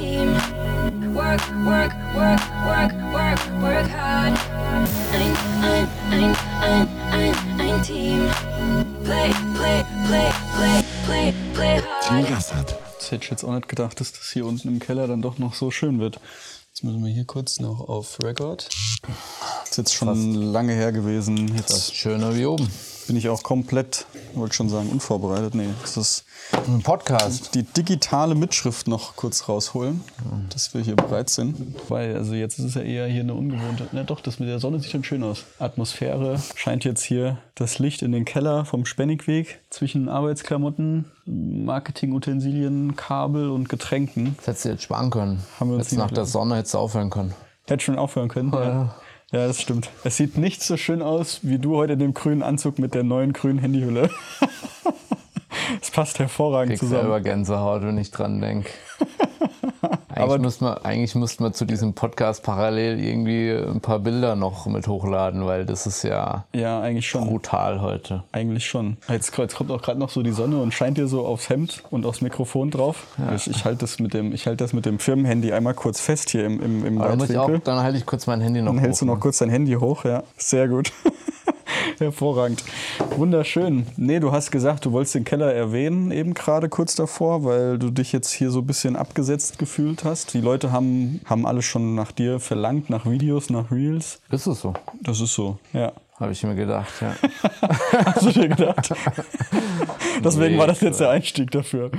team. Work, work, work, work, work, work hard. Ein, ein, ein, ein, ein, ein Team. Play, play, play, play, play, play hard. Team Gassert. Das hätte ich jetzt auch nicht gedacht, dass das hier unten im Keller dann doch noch so schön wird. Jetzt müssen wir hier kurz noch auf Record. Das ist jetzt schon lange her gewesen. Jetzt Das ist schöner wie oben. Bin ich auch komplett, wollte schon sagen, unvorbereitet. Nee, das ist Ein Podcast. die digitale Mitschrift noch kurz rausholen, dass wir hier bereit sind. Weil, also jetzt ist es ja eher hier eine ungewohnte. Na doch, das mit der Sonne sieht schon schön aus. Atmosphäre scheint jetzt hier das Licht in den Keller vom Spennigweg zwischen Arbeitsklamotten, Marketingutensilien, Kabel und Getränken. Das hättest du jetzt sparen können. Haben wir uns jetzt nach der. Sonne hättest du aufhören können. Hätte schon aufhören können. Ja. ja, das stimmt. Es sieht nicht so schön aus wie du heute in dem grünen Anzug mit der neuen grünen Handyhülle. Es passt hervorragend Krieg zusammen. selber Gänsehaut, wenn ich dran denke. Eigentlich, müsste man, eigentlich müssten wir zu diesem Podcast parallel irgendwie ein paar Bilder noch mit hochladen, weil das ist ja Ja, eigentlich schon. brutal heute. Eigentlich schon. Jetzt, jetzt kommt auch gerade noch so die Sonne und scheint dir so aufs Hemd und aufs Mikrofon drauf. Ich, ich halte das, mit dem- ich halt das mit dem Firmenhandy einmal kurz fest hier im, im, im Aber dann, auch, dann halte ich kurz mein Handy noch Dann hältst du hoch. noch kurz dein Handy hoch, ja. Sehr gut. Hervorragend. Wunderschön. Nee, du hast gesagt, du wolltest den Keller erwähnen, eben gerade kurz davor, weil du dich jetzt hier so ein bisschen abgesetzt gefühlt hast. Die Leute haben, haben alle schon nach dir verlangt, nach Videos, nach Reels. Ist es so? Das ist so, ja. Habe ich mir gedacht, ja. Hast du dir gedacht? Deswegen Nee, war das jetzt der Einstieg dafür.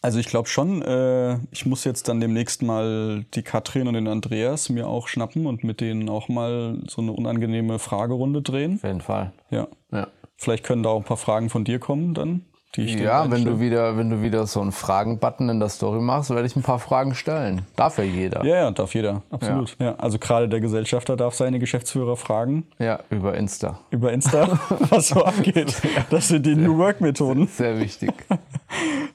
Also ich glaube schon, äh, ich muss jetzt dann demnächst mal die Katrin und den Andreas mir auch schnappen und mit denen auch mal so eine unangenehme Fragerunde drehen. Auf jeden Fall. Ja. Ja. Vielleicht können da auch ein paar Fragen von dir kommen dann, die ich Ja, wenn du wieder, wenn du wieder so einen Fragen-Button in der Story machst, werde ich ein paar Fragen stellen. Darf ja jeder. Ja, ja, darf jeder, absolut. Ja. also gerade der Gesellschafter darf seine Geschäftsführer fragen Ja, über Insta. über Insta, was so abgeht. Das sind die New Work-Methoden. Sehr wichtig.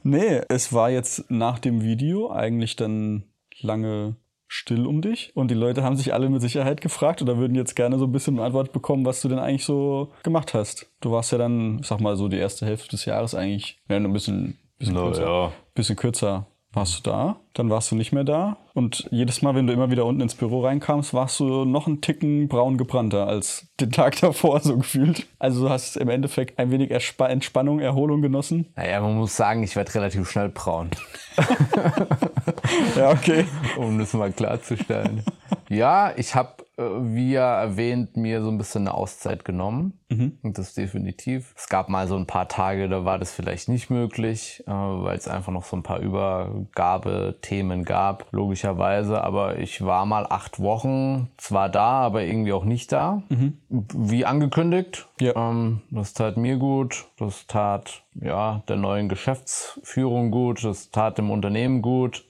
Nee, es war jetzt nach dem Video eigentlich dann lange still um dich und die Leute haben sich alle mit Sicherheit gefragt oder würden jetzt gerne so ein bisschen eine Antwort bekommen, was du denn eigentlich so gemacht hast. Du warst ja dann, ich sag mal so die erste Hälfte des Jahres eigentlich, ja, ein bisschen, bisschen Na kürzer. ja. Bisschen kürzer warst du da, dann warst du nicht mehr da und jedes Mal, wenn du immer wieder unten ins Büro reinkamst, warst du noch einen Ticken braun gebrannter als den Tag davor so gefühlt. Also du hast im Endeffekt ein wenig Erspa Entspannung, Erholung genossen. Naja, man muss sagen, ich werde relativ schnell braun, Ja, okay. um das mal klarzustellen. ja, ich habe, wie ja erwähnt, mir so ein bisschen eine Auszeit genommen. Und das definitiv. Es gab mal so ein paar Tage, da war das vielleicht nicht möglich, äh, weil es einfach noch so ein paar Übergabethemen gab, logischerweise. Aber ich war mal acht Wochen zwar da, aber irgendwie auch nicht da. Wie angekündigt. Ja. Ähm, das tat mir gut, das tat ja der neuen Geschäftsführung gut, das tat dem Unternehmen gut.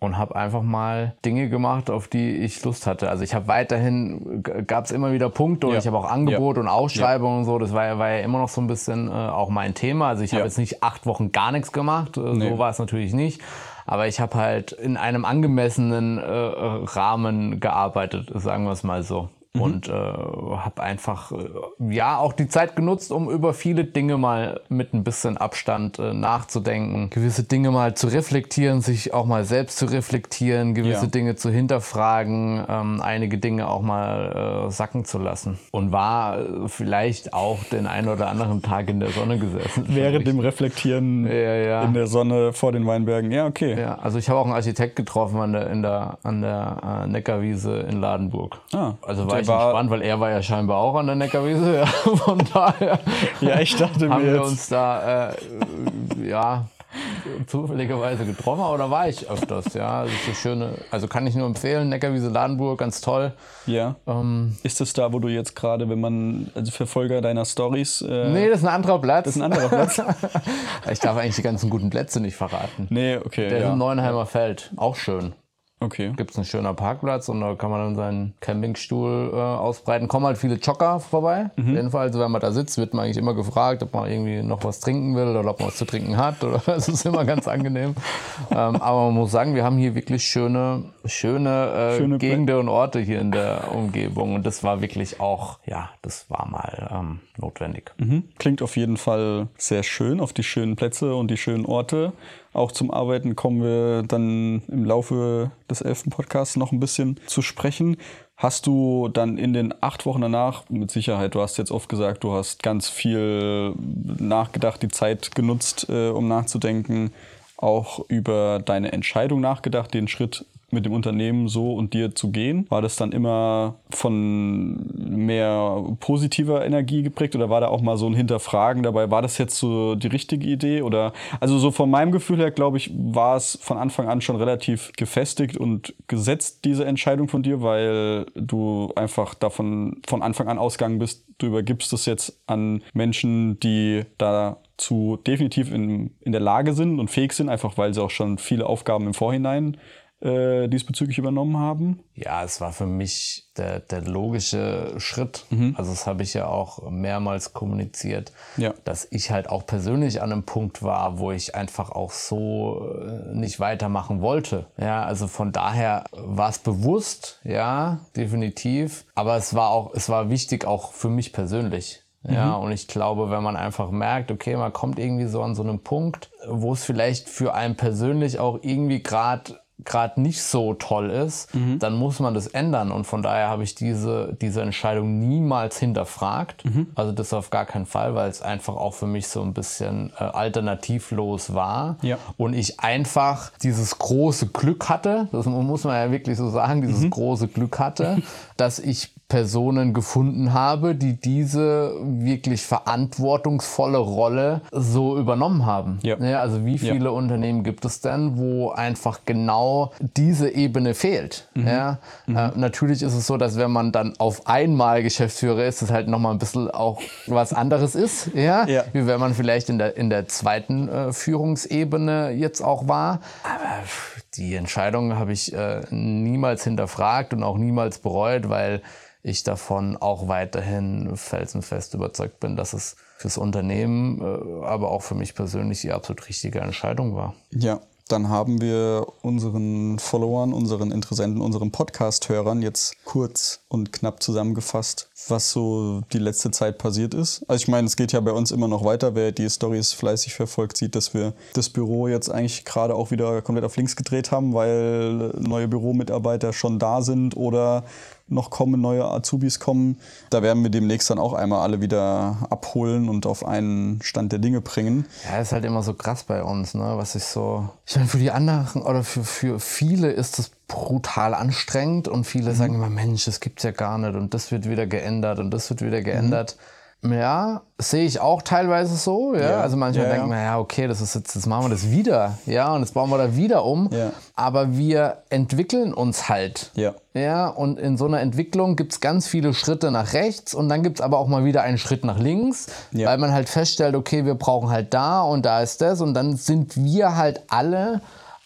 Und habe einfach mal Dinge gemacht, auf die ich Lust hatte. Also ich habe weiterhin, gab es immer wieder Punkte und Ja. ich habe auch Angebote und Ausschreibungen und so. Das war, ja- war ja immer noch so ein bisschen äh, auch mein Thema. Also ich habe Ja. jetzt nicht acht Wochen gar nichts gemacht, äh, Nee. so war es natürlich nicht. Aber ich habe halt in einem angemessenen äh, äh, Rahmen gearbeitet, sagen wir es mal so. Mhm. Und äh, habe einfach äh, ja auch die Zeit genutzt, um über viele Dinge mal mit ein bisschen Abstand äh, nachzudenken, gewisse Dinge mal zu reflektieren, sich auch mal selbst zu reflektieren, gewisse Ja. Dinge zu hinterfragen, ähm, einige Dinge auch mal äh, sacken zu lassen. Und war äh, vielleicht auch den einen oder anderen Tag in der Sonne gesessen. Während dem Reflektieren Ja, ja. in der Sonne vor den Weinbergen. Ja, okay. Ja, also ich habe auch einen Architekt getroffen an der, in der, an der äh, Neckarwiese in Ladenburg. Ah, also war ich war- entspannt, weil er war ja scheinbar auch an der Neckarwiese. Ja, von daher Ja, ich dachte haben mir wir jetzt. uns da, äh, ja, zufälligerweise getroffen, aber da war ich öfters, ja. Das ist so schöne, also kann ich nur empfehlen, Neckarwiese Ladenburg, ganz toll. Ja. Ähm, Ist das da, wo du jetzt gerade, wenn man, also Verfolger deiner Stories. Äh, nee, das ist ein anderer Platz. Das ist ein anderer Platz. ich darf eigentlich die ganzen guten Plätze nicht verraten. nee, okay. Der ist ja. im Neuenheimer Feld, auch schön. Okay. gibt es einen schönen Parkplatz und da kann man dann seinen Campingstuhl äh, ausbreiten. Kommen halt viele Jogger vorbei. Auf jeden Fall, also wenn man da sitzt, wird man eigentlich immer gefragt, ob man irgendwie noch was trinken will oder ob man was zu trinken hat. Oder das ist immer ganz angenehm. ähm, aber man muss sagen, wir haben hier wirklich schöne, schöne, äh, Schöne Gegenden und Orte hier in der Umgebung. Und das war wirklich auch, ja, das war mal ähm, notwendig. Mhm. Klingt auf jeden Fall sehr schön, auf die schönen Plätze und die schönen Orte. Auch zum Arbeiten kommen wir dann im Laufe des elften Podcasts noch ein bisschen zu sprechen. Hast du dann in den acht Wochen danach, mit Sicherheit, du hast jetzt oft gesagt, du hast ganz viel nachgedacht, die Zeit genutzt, äh, um nachzudenken, auch über deine Entscheidung nachgedacht, den Schritt mit dem Unternehmen so und dir zu gehen? War das dann immer von mehr positiver Energie geprägt oder war da auch mal so ein Hinterfragen dabei? War das jetzt so die richtige Idee oder also so von meinem Gefühl her glaube ich war es von Anfang an schon relativ gefestigt und gesetzt diese Entscheidung von dir, weil du einfach davon von Anfang an ausgegangen bist, du übergibst es jetzt an Menschen, die dazu definitiv in, in der Lage sind und fähig sind, einfach weil sie auch schon viele Aufgaben im Vorhinein äh, diesbezüglich übernommen haben? Ja, es war für mich der, der logische Schritt. Mhm. Also das habe ich ja auch mehrmals kommuniziert, Ja. dass ich halt auch persönlich an einem Punkt war, wo ich einfach auch so äh, nicht weitermachen wollte. Ja, also von daher war es bewusst, ja, definitiv. Aber es war auch, es war wichtig auch für mich persönlich. Ja, und ich glaube, wenn man einfach merkt, okay, man kommt irgendwie so an so einem Punkt, wo es vielleicht für einen persönlich auch irgendwie gerade gerade nicht so toll ist, dann muss man das ändern. Und von daher habe ich diese, diese Entscheidung niemals hinterfragt. Also das auf gar keinen Fall, weil es einfach auch für mich so ein bisschen äh, alternativlos war. Ja. Und ich einfach dieses große Glück hatte, das muss man ja wirklich so sagen, dieses große Glück hatte, dass ich Personen gefunden habe, die diese wirklich verantwortungsvolle Rolle so übernommen haben. Ja. also wie Ja. viele Unternehmen gibt es denn, wo einfach genau diese Ebene fehlt? Ja, Äh, natürlich ist es so, dass wenn man dann auf einmal Geschäftsführer ist, es halt nochmal ein bisschen auch was anderes ist, ja, Ja. wie wenn man vielleicht in der, in der zweiten äh, Führungsebene jetzt auch war. Aber die Entscheidung habe ich äh, niemals hinterfragt und auch niemals bereut, weil ich davon auch weiterhin felsenfest überzeugt bin, dass es fürs Unternehmen, äh, aber auch für mich persönlich die absolut richtige Entscheidung war. Ja, dann haben wir unseren Followern, unseren Interessenten, unseren Podcast-Hörern jetzt kurz und knapp zusammengefasst, was so die letzte Zeit passiert ist. Also ich meine, es geht ja bei uns immer noch weiter. Wer die Stories fleißig verfolgt, sieht, dass wir das Büro jetzt eigentlich gerade auch wieder komplett auf links gedreht haben, weil neue Büromitarbeiter schon da sind oder noch kommen, neue Azubis kommen. Da werden wir demnächst dann auch einmal alle wieder abholen und auf einen Stand der Dinge bringen. Ja, ist halt immer so krass bei uns, ne? Was ich so. Ich meine, für die anderen oder für, für viele ist das brutal anstrengend und viele sagen immer, Mensch, das gibt's ja gar nicht und das wird wieder geändert und das wird wieder geändert. Ja, sehe ich auch teilweise so. Ja? Ja. Also manchmal Ja, ja. man, ja, okay, das ist jetzt, jetzt machen wir das wieder. Ja, und jetzt bauen wir da wieder um. Ja. Aber wir entwickeln uns halt. Ja. Ja, und in so einer Entwicklung gibt es ganz viele Schritte nach rechts und dann gibt es aber auch mal wieder einen Schritt nach links, Ja. weil man halt feststellt, okay, wir brauchen halt da und da ist das und dann sind wir halt alle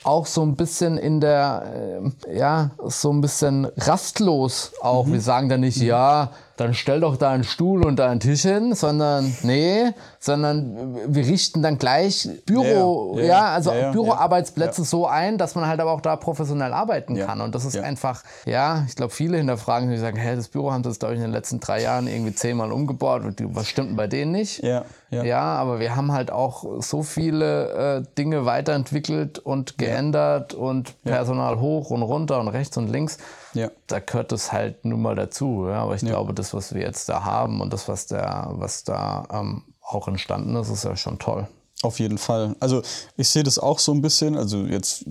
auch so ein bisschen in der, äh, ja, so ein bisschen rastlos auch. Wir sagen dann nicht, ja, dann stell doch da einen Stuhl und da einen Tisch hin, sondern nee, sondern wir richten dann gleich Büro, Ja, ja, ja, also Ja, Büroarbeitsplätze so ein, dass man halt aber auch da professionell arbeiten kann. Und das ist einfach, ja, ich glaube, viele hinterfragen, die sagen, hä, das Büro haben sie jetzt, glaube ich, in den letzten drei Jahren irgendwie zehnmal umgebaut. Und Was stimmt denn bei denen nicht? Ja, ja. Ja, aber wir haben halt auch so viele äh, Dinge weiterentwickelt und geändert und Personal hoch und runter und rechts und links. Ja. Da gehört es halt nun mal dazu. Ja? Aber ich glaube, das, was wir jetzt da haben und das, was da, was da ähm, auch entstanden ist, ist ja schon toll. Auf jeden Fall. Also ich sehe das auch so ein bisschen. Also jetzt äh,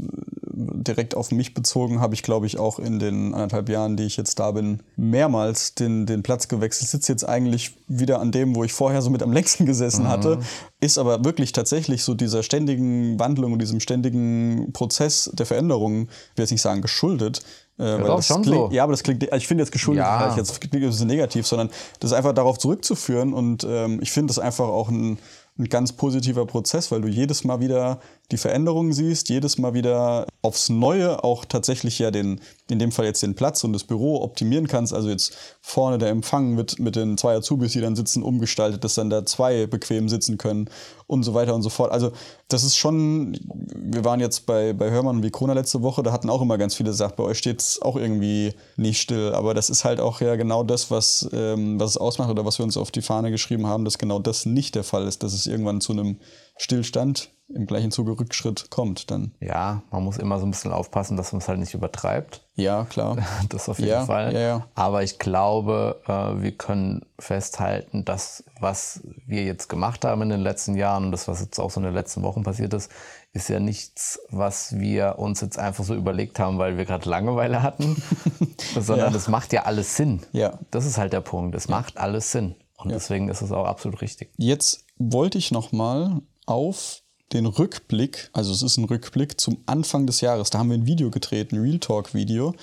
direkt auf mich bezogen habe ich, glaube ich, auch in den anderthalb Jahren, die ich jetzt da bin, mehrmals den, den Platz gewechselt. Sitze jetzt eigentlich wieder an dem, wo ich vorher so mit am längsten gesessen hatte. Ist aber wirklich tatsächlich so dieser ständigen Wandlung und diesem ständigen Prozess der Veränderung, ich will jetzt nicht sagen geschuldet. Äh, doch, das schon klingt, so. Ja, aber das klingt, ich finde jetzt geschuldet, Ja. vielleicht jetzt klingt das negativ, sondern das ist einfach darauf zurückzuführen und ähm, ich finde das einfach auch ein, ein ganz positiver Prozess, weil du jedes Mal wieder die Veränderungen siehst, jedes Mal wieder aufs Neue auch tatsächlich ja den, in dem Fall jetzt den Platz und das Büro optimieren kannst. Also jetzt vorne der Empfang wird mit den zwei Azubis, die dann sitzen, umgestaltet, dass dann da zwei bequem sitzen können und so weiter und so fort. Also das ist schon, wir waren jetzt bei, bei Hörmann und Vikrona letzte Woche, da hatten auch immer ganz viele gesagt, bei euch steht es auch irgendwie nicht still. Aber das ist halt auch ja genau das, was, ähm, was es ausmacht oder was wir uns auf die Fahne geschrieben haben, dass genau das nicht der Fall ist, dass es irgendwann zu einem Stillstand im gleichen Zuge Rückschritt kommt, dann. Ja, man muss immer so ein bisschen aufpassen, dass man es halt nicht übertreibt. Ja, klar. Das auf jeden Ja, Fall. ja, ja. Aber ich glaube, äh, wir können festhalten, dass was wir jetzt gemacht haben in den letzten Jahren und das, was jetzt auch so in den letzten Wochen passiert ist, ist ja nichts, was wir uns jetzt einfach so überlegt haben, weil wir gerade Langeweile hatten, sondern das macht ja alles Sinn. Ja. Das ist halt der Punkt. Es macht alles Sinn. Und deswegen ist es auch absolut richtig. Jetzt wollte ich noch mal auf den Rückblick, also es ist ein Rückblick zum Anfang des Jahres. Da haben wir ein Video gedreht, ein Real Talk Video.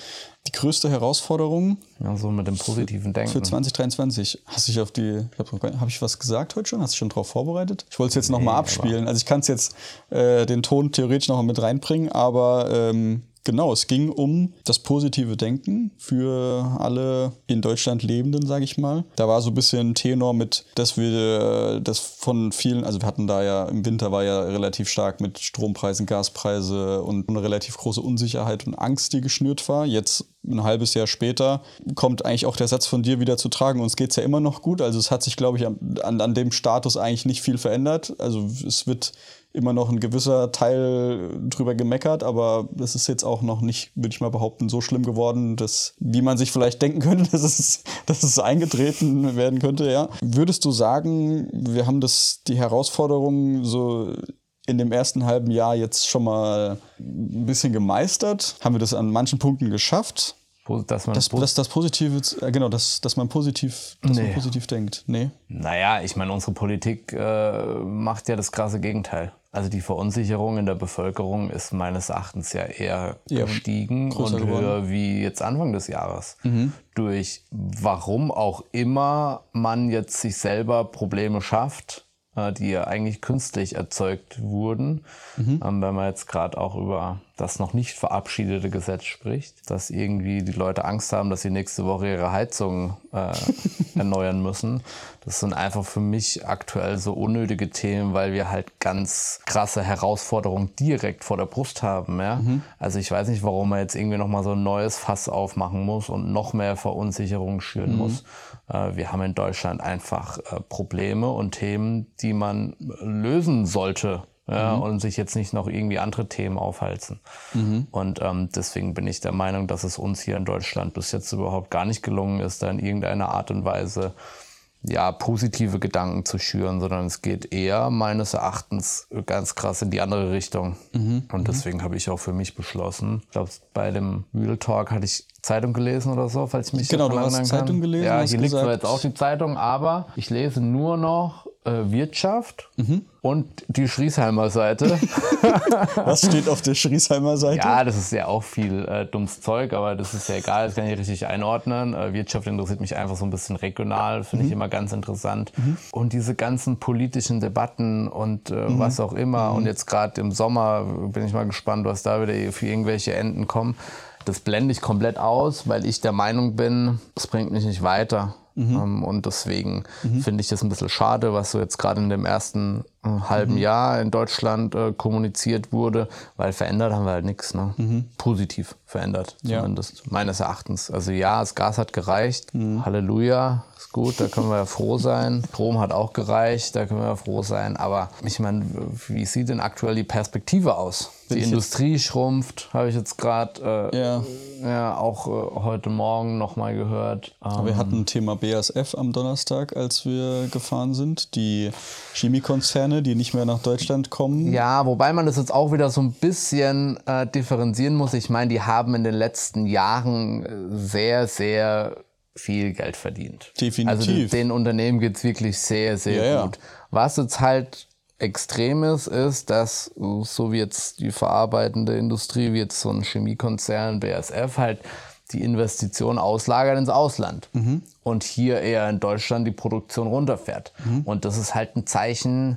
Die größte Herausforderung Ja, so mit dem positiven Denken. für 2023. Hast du dich auf die, habe ich was gesagt heute schon? Hast du dich schon darauf vorbereitet? Ich wollte es jetzt noch mal abspielen. Also ich kann es jetzt äh, den Ton theoretisch noch mal mit reinbringen, aber ähm, genau, es ging um das positive Denken für alle in Deutschland Lebenden, sage ich mal. Da war so ein bisschen Tenor mit, dass wir das von vielen, also wir hatten da ja im Winter war ja relativ stark mit Strompreisen, Gaspreise und eine relativ große Unsicherheit und Angst, die geschnürt war. Jetzt ein halbes Jahr später kommt eigentlich auch der Satz von dir wieder zu tragen. Uns geht es ja immer noch gut. Also es hat sich, glaube ich, an, an dem Status eigentlich nicht viel verändert. Also es wird immer noch ein gewisser Teil drüber gemeckert, aber das ist jetzt auch noch nicht, würde ich mal behaupten, so schlimm geworden, dass, wie man sich vielleicht denken könnte, dass es, dass es eingetreten werden könnte, ja. Würdest du sagen, wir haben das, die Herausforderungen so in dem ersten halben Jahr jetzt schon mal ein bisschen gemeistert? Haben wir das an manchen Punkten geschafft? Dass man Das, das, das Positive, äh, genau, dass, dass man positiv, dass man Nee. positiv denkt. Nee. Naja, ich meine, unsere Politik äh, macht ja das krasse Gegenteil. Also die Verunsicherung in der Bevölkerung ist meines Erachtens ja eher Ja, gestiegen und geworden. höher wie jetzt Anfang des Jahres. Durch warum auch immer man jetzt sich selber Probleme schafft, äh, die ja eigentlich künstlich erzeugt wurden. Ähm, wenn man jetzt gerade auch über das noch nicht verabschiedete Gesetz spricht, dass irgendwie die Leute Angst haben, dass sie nächste Woche ihre Heizung äh, erneuern müssen. Das sind einfach für mich aktuell so unnötige Themen, weil wir halt ganz krasse Herausforderungen direkt vor der Brust haben. Ja? Also ich weiß nicht, warum man jetzt irgendwie nochmal so ein neues Fass aufmachen muss und noch mehr Verunsicherung schüren muss. Äh, wir haben in Deutschland einfach äh, Probleme und Themen, die man lösen sollte. Ja, und sich jetzt nicht noch irgendwie andere Themen aufhalten. Und ähm, deswegen bin ich der Meinung, dass es uns hier in Deutschland bis jetzt überhaupt gar nicht gelungen ist, da in irgendeiner Art und Weise ja, positive Gedanken zu schüren, sondern es geht eher meines Erachtens ganz krass in die andere Richtung. Und deswegen habe ich auch für mich beschlossen, ich glaube, bei dem Real Talk hatte ich Zeitung gelesen oder so, falls ich mich Genau, daran du hast Zeitung kann. gelesen, Ja, hier liegt zwar jetzt auch die Zeitung, aber ich lese nur noch Wirtschaft Mhm. und die Schriesheimer Seite. Was steht auf der Schriesheimer Seite? Ja, das ist ja auch viel äh, dummes Zeug, aber das ist ja egal, das kann ich richtig einordnen. Äh, Wirtschaft interessiert mich einfach so ein bisschen regional, finde ich immer ganz interessant. Und diese ganzen politischen Debatten und äh, was auch immer. Und jetzt gerade im Sommer bin ich mal gespannt, was da wieder für irgendwelche Enden kommen. Das blende ich komplett aus, weil ich der Meinung bin, es bringt mich nicht weiter. Ähm, und deswegen finde ich das ein bisschen schade, was so jetzt gerade in dem ersten halben Jahr in Deutschland äh, kommuniziert wurde, weil verändert haben wir halt nichts. Ne? Positiv verändert, Ja. zumindest meines Erachtens. Also ja, das Gas hat gereicht. Halleluja, ist gut, da können wir ja froh sein. Strom hat auch gereicht, da können wir ja froh sein. Aber ich meine, wie sieht denn aktuell die Perspektive aus? Die ich jetzt- Industrie schrumpft, habe ich jetzt gerade äh, Ja. ja, auch äh, heute Morgen nochmal gehört. Ähm, Wir hatten ein Thema BASF am Donnerstag, als wir gefahren sind. Die Chemiekonzerne, die nicht mehr nach Deutschland kommen. Ja, wobei man das jetzt auch wieder so ein bisschen äh, differenzieren muss. Ich meine, die haben in den letzten Jahren äh, sehr, sehr viel Geld verdient. Definitiv. Also den, Unternehmen geht's wirklich sehr, sehr Ja, ja. gut. Was jetzt halt extrem ist, ist, dass äh, so wie jetzt die verarbeitende Industrie, wie jetzt so ein Chemiekonzern BASF halt die Investition auslagert ins Ausland Mhm. und hier eher in Deutschland die Produktion runterfährt. Mhm. Und das ist halt ein Zeichen,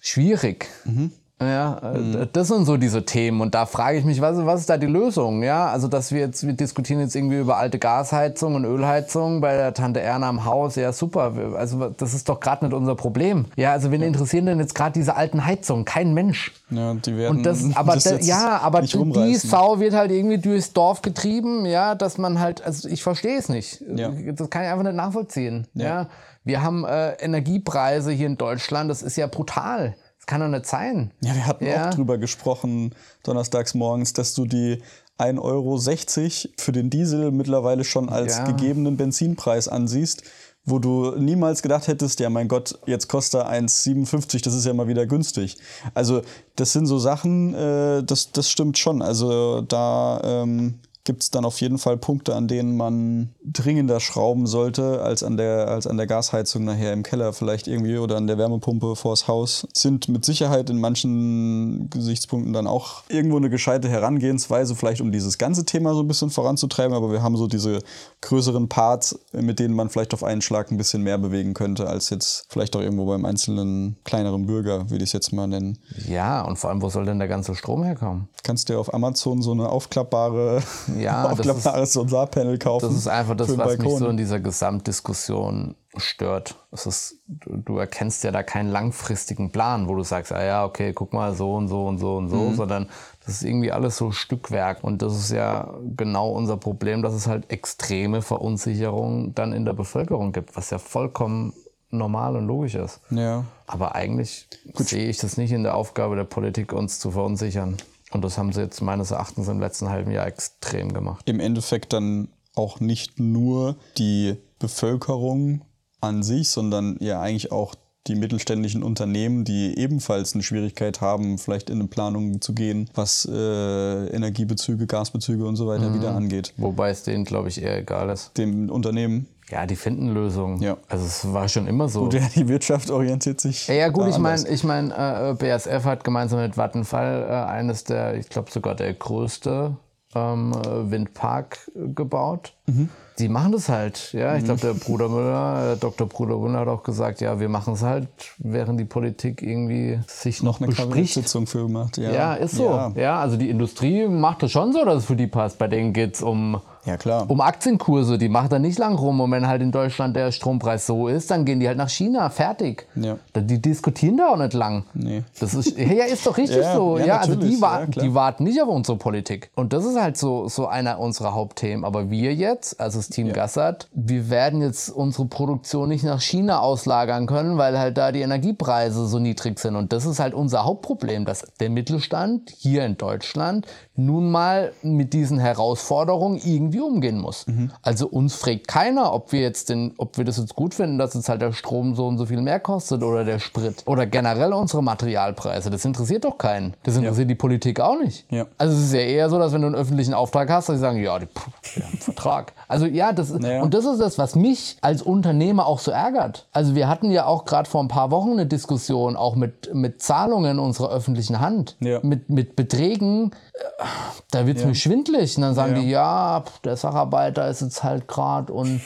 schwierig. Mhm. Ja, äh, das sind so diese Themen und da frage ich mich, was, was ist da die Lösung? Ja, also dass wir jetzt, wir diskutieren jetzt irgendwie über alte Gasheizung und Ölheizung bei der Tante Erna am Haus, ja super, also das ist doch gerade nicht unser Problem. Ja, also wen interessieren denn jetzt gerade diese alten Heizungen? Kein Mensch. Ja, die werden Und das, aber da, jetzt ja, aber die. Sau wird halt irgendwie durchs Dorf getrieben, ja, dass man halt, also ich verstehe es nicht. Ja. Das kann ich einfach nicht nachvollziehen. Ja. Wir haben äh, Energiepreise hier in Deutschland, das ist ja brutal. Kann doch nicht sein. Ja, wir hatten Ja. auch drüber gesprochen, donnerstags morgens, dass du die 1,60 Euro für den Diesel mittlerweile schon als Ja. gegebenen Benzinpreis ansiehst, wo du niemals gedacht hättest, ja mein Gott, jetzt kostet er 1,57, das ist ja mal wieder günstig. Also das sind so Sachen, äh, das, das stimmt schon. Also da ähm, gibt es dann auf jeden Fall Punkte, an denen man dringender schrauben sollte, als an der, als an der Gasheizung nachher im Keller vielleicht irgendwie oder an der Wärmepumpe vors Haus. Sind mit Sicherheit in manchen Gesichtspunkten dann auch irgendwo eine gescheite Herangehensweise, vielleicht um dieses ganze Thema so ein bisschen voranzutreiben, aber wir haben so diese größeren Parts, mit denen man vielleicht auf einen Schlag ein bisschen mehr bewegen könnte, als jetzt vielleicht auch irgendwo beim einzelnen kleineren Bürger, würde ich es jetzt mal nennen. Ja, und vor allem, wo soll denn der ganze Strom herkommen? Kannst dir auf Amazon so eine aufklappbare, Ja, das aufklappbares Solarpanel kaufen. Das ist einfach das, was mich so in dieser Gesamtdiskussion stört. Es ist, du, du erkennst ja da keinen langfristigen Plan, wo du sagst, ah ja, okay, guck mal, so und so und so und so, Mhm. sondern das ist irgendwie alles so Stückwerk. Und das ist ja genau unser Problem, dass es halt extreme Verunsicherung dann in der Bevölkerung gibt, was ja vollkommen normal und logisch ist. Ja. Aber eigentlich sehe ich das nicht in der Aufgabe der Politik, uns zu verunsichern. Und das haben sie jetzt meines Erachtens im letzten halben Jahr extrem gemacht. im Endeffekt dann auch nicht nur die Bevölkerung an sich, sondern ja eigentlich auch die mittelständischen Unternehmen, die ebenfalls eine Schwierigkeit haben, vielleicht in eine Planung zu gehen, was äh, Energiebezüge, Gasbezüge und so weiter Mhm. wieder angeht. Wobei es denen, glaube ich, eher egal ist. Dem Unternehmen, Ja, die finden Lösungen. Ja. Also es war schon immer so. der die Wirtschaft orientiert sich. Ja, ja gut, ich meine, ich mein, äh, BASF hat gemeinsam mit Vattenfall äh, eines der, ich glaube sogar der größte ähm, äh, Windpark gebaut. Mhm. Die machen das halt. Ja, ich glaube, der Bruder Müller, äh, Dr. Bruder Müller hat auch gesagt, ja, wir machen es halt, während die Politik irgendwie sich noch eine bespricht. Kabinettssitzung für gemacht. Ja, Ja, ist so. Ja, Ja. also die Industrie macht das schon so, dass es für die passt. Bei denen geht es um, ja klar. um Aktienkurse. Die macht da nicht lang rum. Und wenn halt in Deutschland der Strompreis so ist, dann gehen die halt nach China. Fertig. Ja. Die diskutieren da auch nicht lang. Nee. Das ist, ja, ist doch richtig Ja, so. ja, Ja, also die, wa Ja, klar. die warten nicht auf unsere Politik. Und das ist halt so, so einer unserer Hauptthemen. Aber wir jetzt, also das Team Gassert, wir werden jetzt unsere Produktion nicht nach China auslagern können, weil halt da die Energiepreise so niedrig sind. Und das ist halt unser Hauptproblem, dass der Mittelstand hier in Deutschland nun mal mit diesen Herausforderungen irgendwie umgehen muss. Mhm. Also uns fragt keiner, ob wir jetzt den, ob wir das jetzt gut finden, dass jetzt halt der Strom so und so viel mehr kostet oder der Sprit oder generell unsere Materialpreise. Das interessiert doch keinen. Das interessiert die Politik auch nicht. Ja. Also es ist ja eher so, dass wenn du einen öffentlichen Auftrag hast, dass sie sagen, ja, die, pff, wir haben einen Vertrag. Also ja, das ist, Ja. und das ist das, was mich als Unternehmer auch so ärgert. Also wir hatten ja auch gerade vor ein paar Wochen eine Diskussion auch mit, mit Zahlungen unserer öffentlichen Hand, Ja. mit, mit Beträgen, äh, da wird es mir schwindlig. Und dann sagen Ja. die, ja, pff, der Sacharbeiter ist jetzt halt gerade und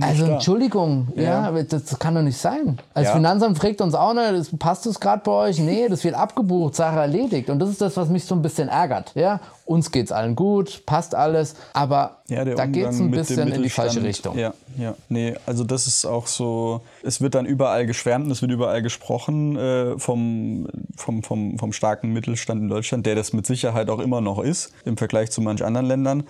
also da. Entschuldigung, ja, Ja. das, kann doch nicht sein. Als Ja. Finanzamt fragt uns auch, ne, das, passt das gerade bei euch? Nee, das wird abgebucht, Sache erledigt. Und das ist das, was mich so ein bisschen ärgert. Ja, uns geht's allen gut, passt alles, aber Ja, da geht's Umgang ein bisschen in die falsche. Richtung. Ja, ja. Nee, also das ist auch so, es wird dann überall geschwärmt und es wird überall gesprochen äh, vom, vom, vom, vom starken Mittelstand in Deutschland, der das mit Sicherheit auch immer noch ist, im Vergleich zu manch anderen Ländern.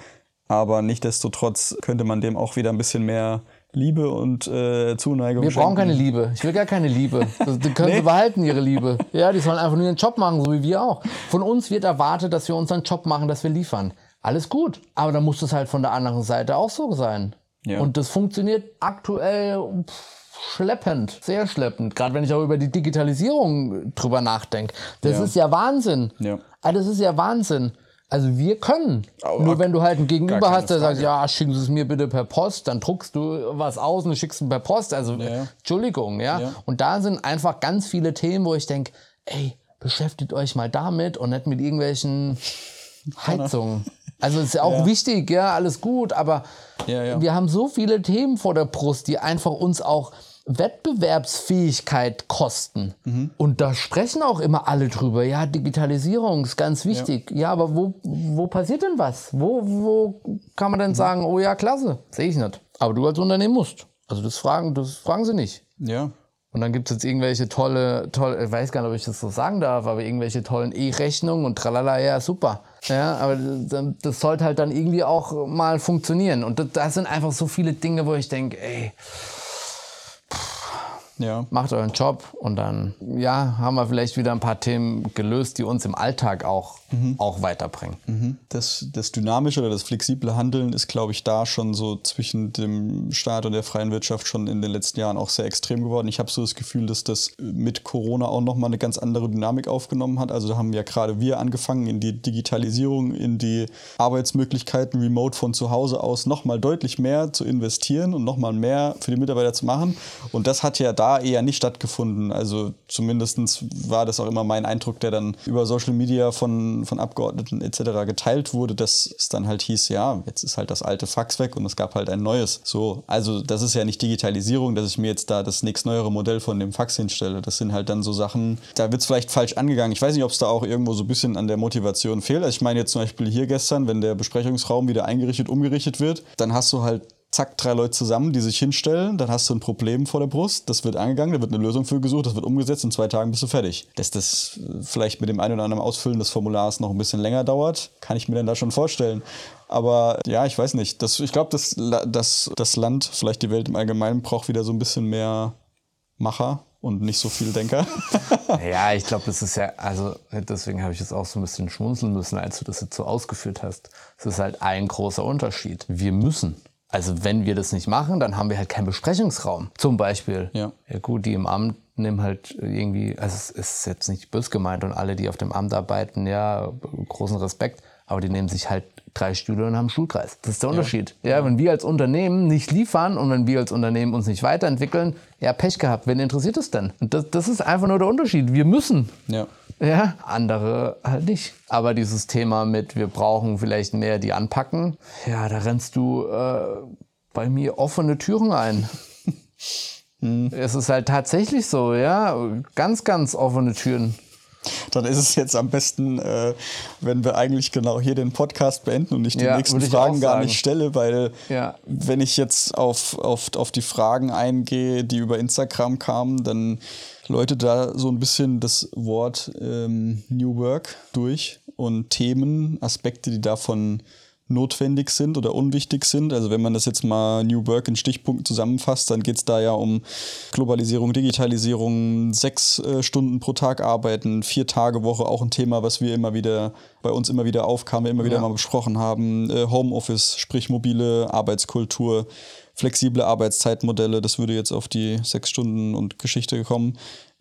Aber nichtdestotrotz könnte man dem auch wieder ein bisschen mehr Liebe und äh, Zuneigung Wir brauchen schenken. keine Liebe. Ich will gar keine Liebe. Das, die können sie behalten, ihre Liebe. Ja, die sollen einfach nur ihren Job machen, so wie wir auch. Von uns wird erwartet, dass wir unseren Job machen, dass wir liefern. Alles gut. Aber dann muss das halt von der anderen Seite auch so sein. Ja. Und das funktioniert aktuell pff, schleppend, sehr schleppend. Gerade wenn ich auch über die Digitalisierung drüber nachdenke. Das Ja. ist ja Wahnsinn. Ja. Ah, Das ist ja Wahnsinn. Also wir können. Au- Nur wenn du halt einen Gegenüber hast, der sagt, ja, schicken Sie es mir bitte per Post, dann druckst du was aus und schickst es per Post. Also Ja. Entschuldigung, ja? Ja. Und da sind einfach ganz viele Themen, wo ich denke, ey, beschäftigt euch mal damit und nicht mit irgendwelchen Heizungen. Also ist ja auch Ja. wichtig, ja, alles gut, aber wir haben so viele Themen vor der Brust, die einfach uns auch Wettbewerbsfähigkeit kosten. Mhm. Und da sprechen auch immer alle drüber. Ja, Digitalisierung ist ganz wichtig. Ja, aber wo, wo passiert denn was? Wo, wo kann man denn Mhm. sagen, oh ja, klasse? Sehe ich nicht. Aber du als Unternehmen musst. Also das fragen, das fragen sie nicht. Ja. Und dann gibt es jetzt irgendwelche tolle, tolle, ich weiß gar nicht, ob ich das so sagen darf, aber irgendwelche tollen E-Rechnungen und tralala, ja, super. Ja, aber das, sollte halt dann irgendwie auch mal funktionieren. Und das, das sind einfach so viele Dinge, wo ich denke, ey, Ja. macht euren Job und dann, ja, haben wir vielleicht wieder ein paar Themen gelöst, die uns im Alltag auch, auch weiterbringen. Das, das dynamische oder das flexible Handeln ist, glaube ich, da schon so zwischen dem Staat und der freien Wirtschaft schon in den letzten Jahren auch sehr extrem geworden. Ich habe so das Gefühl, dass das mit Corona auch nochmal eine ganz andere Dynamik aufgenommen hat. Also da haben ja gerade wir angefangen, in die Digitalisierung, in die Arbeitsmöglichkeiten remote von zu Hause aus nochmal deutlich mehr zu investieren und nochmal mehr für die Mitarbeiter zu machen. Und das hat ja da eher nicht stattgefunden. Also zumindest war das auch immer mein Eindruck, der dann über Social Media von, von Abgeordneten etc. geteilt wurde, dass es dann halt hieß, ja, jetzt ist halt das alte Fax weg und es gab halt ein neues. So, also das ist ja nicht Digitalisierung, dass ich mir jetzt da das nächst neuere Modell von dem Fax hinstelle. Das sind halt dann so Sachen, da wird es vielleicht falsch angegangen. Ich weiß nicht, ob es da auch irgendwo so ein bisschen an der Motivation fehlt. Also ich meine jetzt zum Beispiel hier gestern, wenn der Besprechungsraum wieder eingerichtet, umgerichtet wird, dann hast du halt zack, drei Leute zusammen, die sich hinstellen, dann hast du ein Problem vor der Brust, das wird angegangen, da wird eine Lösung für gesucht, das wird umgesetzt, in zwei Tagen bist du fertig. Dass das vielleicht mit dem einen oder anderen Ausfüllen des Formulars noch ein bisschen länger dauert, kann ich mir dann da schon vorstellen. Aber ja, ich weiß nicht. Das, ich glaube, dass das, das Land, vielleicht die Welt im Allgemeinen, braucht wieder so ein bisschen mehr Macher und nicht so viel Denker. Ja, ich glaube, das ist ja, also deswegen habe ich jetzt auch so ein bisschen schmunzeln müssen, als du das jetzt so ausgeführt hast. Es ist halt ein großer Unterschied. Wir müssen. Also wenn wir das nicht machen, dann haben wir halt keinen Besprechungsraum. Zum Beispiel. Ja. Ja gut, die im Amt nehmen halt irgendwie, also es ist jetzt nicht bös gemeint und alle, die auf dem Amt arbeiten, ja, großen Respekt, aber die nehmen sich halt drei Stühle und haben einen Schulkreis. Das ist der Unterschied. Ja, wenn wir als Unternehmen nicht liefern und wenn wir als Unternehmen uns nicht weiterentwickeln, ja, Pech gehabt. Wen interessiert es denn? Und das, das ist einfach nur der Unterschied. Wir müssen. ja. Ja, andere halt nicht. Aber dieses Thema mit, wir brauchen vielleicht mehr, die anpacken, ja, da rennst du äh, bei mir offene Türen ein. Es ist halt tatsächlich so, ja, ganz, ganz offene Türen. Dann ist es jetzt am besten, äh, wenn wir eigentlich genau hier den Podcast beenden und ich die Ja, nächsten ich Fragen gar nicht stelle, weil Ja. wenn ich jetzt auf, auf, auf die Fragen eingehe, die über Instagram kamen, dann läutet da so ein bisschen das Wort ähm, New Work durch und Themen, Aspekte, die davon notwendig sind oder unwichtig sind. Also wenn man das jetzt mal New Work in Stichpunkten zusammenfasst, dann geht es da ja um Globalisierung, Digitalisierung, sechs äh, Stunden pro Tag arbeiten, vier Tage Woche, auch ein Thema, was wir immer wieder bei uns immer wieder aufkam, wir immer wieder Ja. mal besprochen haben. Äh, Homeoffice, sprich mobile Arbeitskultur, flexible Arbeitszeitmodelle, das würde jetzt auf die sechs Stunden und Geschichte kommen.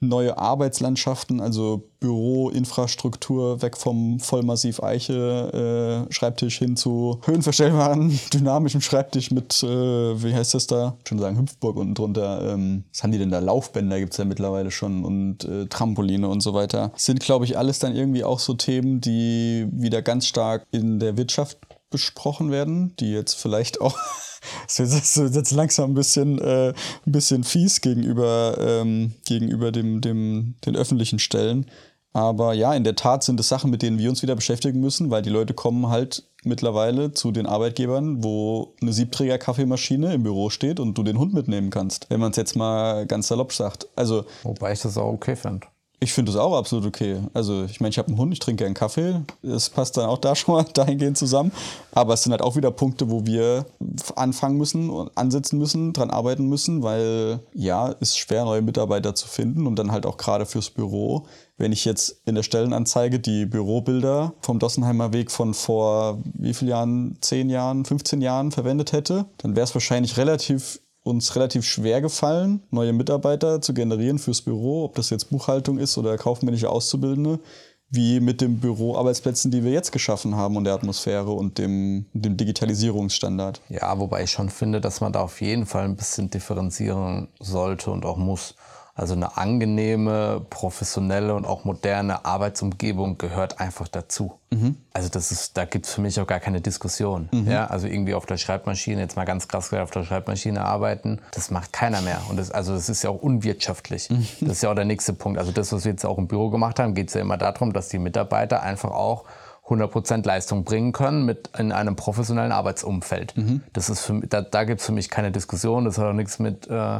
Neue Arbeitslandschaften, also Büroinfrastruktur, weg vom Vollmassiv Eiche äh, Schreibtisch hin zu höhenverstellbaren, dynamischem Schreibtisch mit, äh, wie heißt das da? Schon sagen, Hüpfburg unten drunter. Ähm, was haben die denn da? Laufbänder gibt es ja mittlerweile schon und äh, Trampoline und so weiter. Sind, glaube ich, alles dann irgendwie auch so Themen, die wieder ganz stark in der Wirtschaft besprochen werden, die jetzt vielleicht auch das ist jetzt- langsam ein bisschen, äh, ein bisschen fies gegenüber, ähm, gegenüber dem, dem, den öffentlichen Stellen. Aber ja, in der Tat sind es Sachen, mit denen wir uns wieder beschäftigen müssen, weil die Leute kommen halt mittlerweile zu den Arbeitgebern, wo eine Siebträger-Kaffeemaschine im Büro steht und du den Hund mitnehmen kannst, wenn man es jetzt mal ganz salopp sagt. Also Wobei ich das auch okay finde. Ich finde das auch absolut okay. Also ich meine, ich habe einen Hund, ich trinke gerne Kaffee. Das passt dann auch da schon mal dahingehend zusammen. Aber es sind halt auch wieder Punkte, wo wir anfangen müssen und ansetzen müssen, dran arbeiten müssen, weil ja, ist schwer, neue Mitarbeiter zu finden und dann halt auch gerade fürs Büro. Wenn ich jetzt in der Stellenanzeige die Bürobilder vom Dossenheimer Weg von vor wie vielen Jahren, 10 Jahren, 15 Jahren verwendet hätte, dann wäre es wahrscheinlich relativ uns relativ schwer gefallen, neue Mitarbeiter zu generieren fürs Büro, ob das jetzt Buchhaltung ist oder kaufmännische Auszubildende, wie mit den Büroarbeitsplätzen, die wir jetzt geschaffen haben und der Atmosphäre und dem, dem Digitalisierungsstandard. Ja, wobei ich schon finde, dass man da auf jeden Fall ein bisschen differenzieren sollte und auch muss. Also eine angenehme, professionelle und auch moderne Arbeitsumgebung gehört einfach dazu. Also das ist, da gibt es für mich auch gar keine Diskussion. Ja, also irgendwie auf der Schreibmaschine, jetzt mal ganz krass gesagt, auf der Schreibmaschine arbeiten, das macht keiner mehr. Und das, also das ist ja auch unwirtschaftlich. Das ist ja auch der nächste Punkt. Also das, was wir jetzt auch im Büro gemacht haben, geht es ja immer darum, dass die Mitarbeiter einfach auch 100% Leistung bringen können mit in einem professionellen Arbeitsumfeld. Das ist für, da, da gibt es für mich keine Diskussion. Das hat auch nichts mit, äh,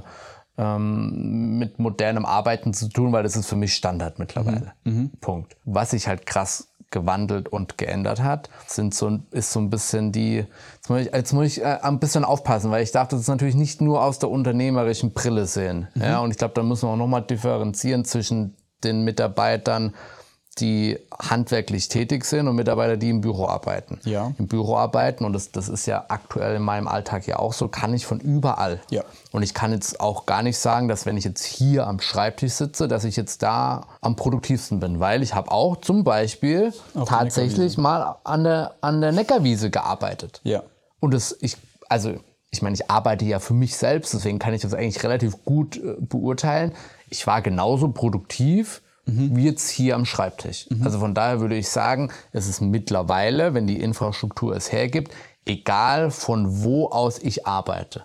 ähm, mit modernem Arbeiten zu tun, weil das ist für mich Standard mittlerweile. Punkt. Was ich halt krass gewandelt und geändert hat, sind so, ist so ein bisschen die, jetzt muss ich, jetzt muss ich äh, ein bisschen aufpassen, weil ich darf das natürlich nicht nur aus der unternehmerischen Brille sehen. Ja, und ich glaube, da müssen wir auch nochmal differenzieren zwischen den Mitarbeitern, die handwerklich tätig sind und Mitarbeiter, die im Büro arbeiten. Ja. Im Büro arbeiten, und das, das ist ja aktuell in meinem Alltag ja auch so, kann ich von überall. Ja. Und ich kann jetzt auch gar nicht sagen, dass wenn ich jetzt hier am Schreibtisch sitze, dass ich jetzt da am produktivsten bin, weil ich habe auch zum Beispiel Auf tatsächlich mal an der, an der Neckarwiese gearbeitet. Ja. Und das, ich, also, ich meine, ich arbeite ja für mich selbst, deswegen kann ich das eigentlich relativ gut äh, beurteilen. Ich war genauso produktiv wie jetzt hier am Schreibtisch. Also von daher würde ich sagen, es ist mittlerweile, wenn die Infrastruktur es hergibt, egal von wo aus ich arbeite.